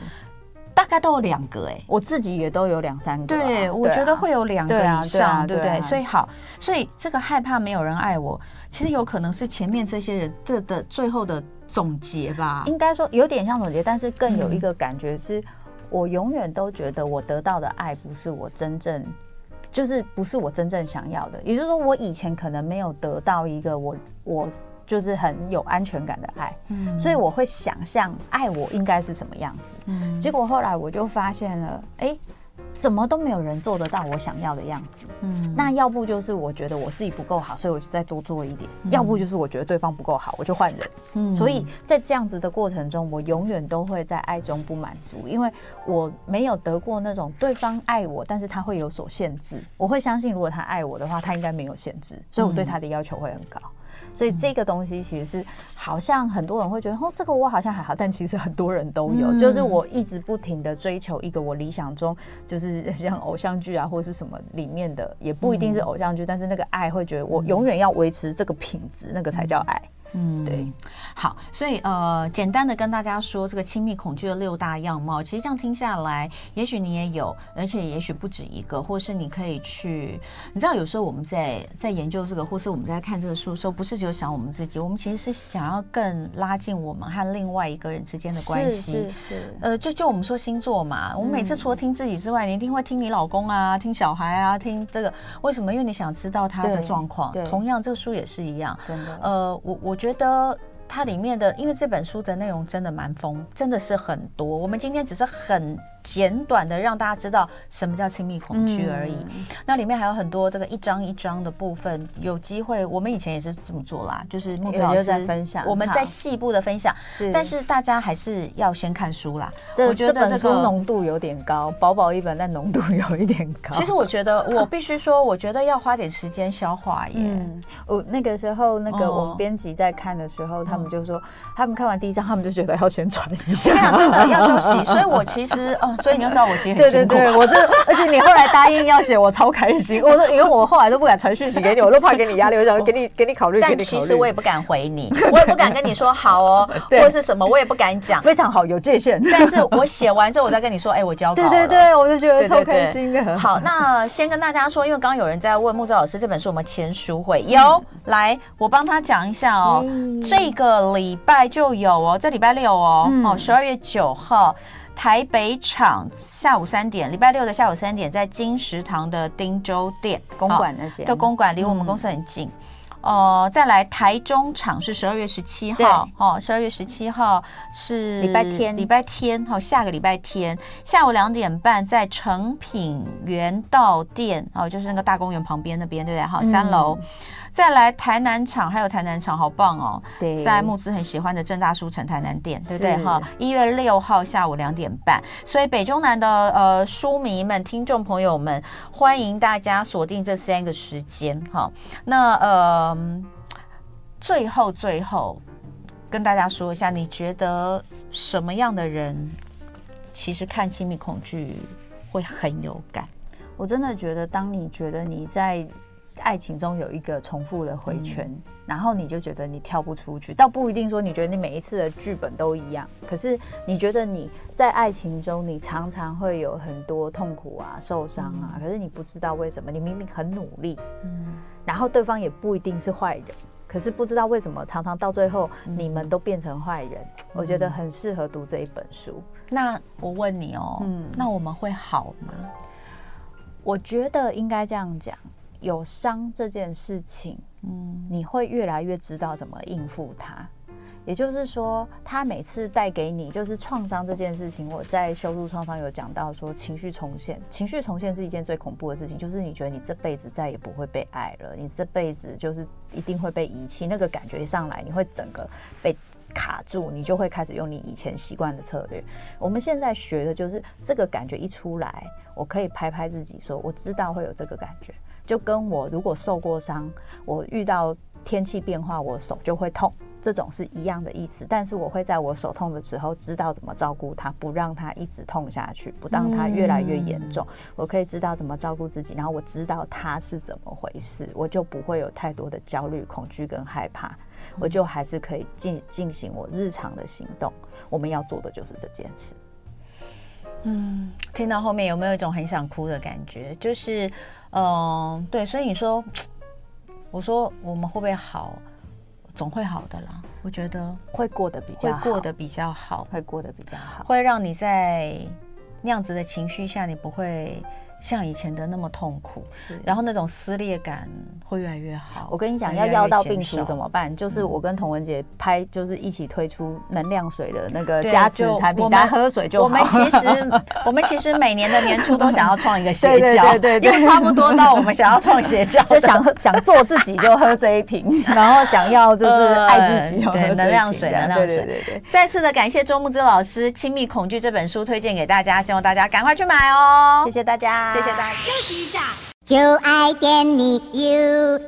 大概都有两个哎、欸，我自己也都有两三个、啊，对，我觉得会有两个以上，对不对？所以好，所以这个害怕没有人爱我，其实有可能是前面这些人这的最后的。总结吧，应该说有点像总结，但是更有一个感觉是，我永远都觉得我得到的爱不是我真正，就是不是我真正想要的。也就是说，我以前可能没有得到一个我我就是很有安全感的爱，嗯，所以我会想象爱我应该是什么样子，嗯，结果后来我就发现了，哎。怎么都没有人做得到我想要的样子，嗯，那要不就是我觉得我自己不够好，所以我就再多做一点；嗯、要不就是我觉得对方不够好，我就换人。嗯，所以在这样子的过程中，我永远都会在爱中不满足，因为我没有得过那种对方爱我，但是他会有所限制。我会相信，如果他爱我的话，他应该没有限制，所以我对他的要求会很高。所以这个东西其实是好像很多人会觉得哦，这个我好像还好，但其实很多人都有，嗯、就是我一直不停的追求一个我理想中，就是像偶像剧啊或者是什么里面的，也不一定是偶像剧，嗯、但是那个爱会觉得我永远要维持这个品质，那个才叫爱。嗯，对，好，所以呃，简单的跟大家说这个亲密恐惧的六大样貌，其实这样听下来，也许你也有，而且也许不止一个，或是你可以去，你知道，有时候我们在在研究这个，或是我们在看这个书的时候，不是只有想我们自己，我们其实是想要更拉近我们和另外一个人之间的关系。是是是。呃，就就我们说星座嘛，我们每次除了听自己之外，嗯、你一定会听你老公啊，听小孩啊，听这个，为什么？因为你想知道他的状况。对。同样，这个书也是一样。真的。呃，我我。觉得它里面的，因为这本书的内容真的蛮丰，真的是很多。我们今天只是很简短的让大家知道什么叫亲密恐惧而已。嗯、那里面还有很多这个一张一张的部分，有机会我们以前也是这么做啦，就是慕姿老师在分享，我们在细部的分享。是，但是大家还是要先看书啦。我觉得这本书浓度有点高，薄薄一本，但浓度有一点高。其实我觉得，我必须说，我觉得要花点时间消化耶。嗯，我那个时候那个我们编辑在看的时候，他们就说，他们看完第一章，他们就觉得要先喘一下，真的要休息。所以我其实，哦，所以你要知道，我其实很辛苦。对对对，我这，而且你后来答应要写，我超开心。我说，因为我后来都不敢传讯息给你，我都怕给你压力，我想给你给你考虑。但其实我也不敢回你，我也不敢跟你说好哦，或是什么，我也不敢讲。非常好，有界限。但是我写完之后，我再跟你说，哎，我交稿了。对对对，我就觉得超开心的。好，那先跟大家说，因为刚刚有人在问木子老师这本书有没有签书会？有，来，我帮他讲一下哦。这个礼拜就有哦，这礼拜六哦，哦，十二月九号。台北场下午三点，礼拜六的下午三点，在金石堂的汀州店公馆那间，的公馆离我们公司很近。哦、呃，再来台中场是十二月十七号，哦，十二月十七号是礼拜天，礼拜天，好，下个礼拜天。下午两点半在诚品园道店，哦，就是那个大公园旁边那边，对不对？好，三楼。嗯再来台南场，还有台南场，好棒哦！对，在木子很喜欢的正大书城台南店，对不对？哈，一月六号下午两点半，所以北中南的呃书迷们、听众朋友们，欢迎大家锁定这三个时间哈。那呃，最后最后跟大家说一下，你觉得什么样的人其实看亲密恐惧会很有感？我真的觉得，当你觉得你在。爱情中有一个重复的回圈，嗯、然后你就觉得你跳不出去，倒不一定说你觉得你每一次的剧本都一样，可是你觉得你在爱情中，你常常会有很多痛苦啊、受伤啊，嗯、可是你不知道为什么，你明明很努力，嗯，然后对方也不一定是坏人，可是不知道为什么，常常到最后你们都变成坏人。嗯、我觉得很适合读这一本书。那我问你哦，嗯，那我们会好吗？我觉得应该这样讲。有伤这件事情，嗯，你会越来越知道怎么应付它。也就是说，他每次带给你就是创伤这件事情，我在修筑创伤有讲到说，情绪重现，情绪重现是一件最恐怖的事情，就是你觉得你这辈子再也不会被爱了，你这辈子就是一定会被遗弃，那个感觉一上来，你会整个被卡住，你就会开始用你以前习惯的策略。我们现在学的就是这个感觉一出来，我可以拍拍自己说，我知道会有这个感觉。就跟我如果受过伤，我遇到天气变化，我手就会痛，这种是一样的意思。但是我会在我手痛的时候，知道怎么照顾它，不让它一直痛下去，不让它越来越严重。嗯、我可以知道怎么照顾自己，然后我知道它是怎么回事，我就不会有太多的焦虑、恐惧跟害怕，嗯、我就还是可以进进行我日常的行动。我们要做的就是这件事。嗯，听到后面有没有一种很想哭的感觉？就是，嗯、呃，对，所以你说，我说我们会不会好？总会好的啦，我觉得会过得比较好，会过得比较好，会过得比较好，会让你在那样子的情绪下，你不会。像以前的那么痛苦，是，然后那种撕裂感会越来越好。我跟你讲，要药到病除怎么办？就是我跟童文杰拍，就是一起推出能量水的那个加持产品，大家喝水就好。我们其实，我们其实每年的年初都想要创一个 邪教，对对对，因为差不多到我们想要创邪教，就 想喝，想做自己就喝这一瓶，然后想要就是爱自己，对，能量水，能量水，对对对。再次的感谢周木之老师《亲密恐惧》这本书推荐给大家，希望大家赶快去买哦。谢谢大家。谢谢大家。休息一下，就爱点你 UFO。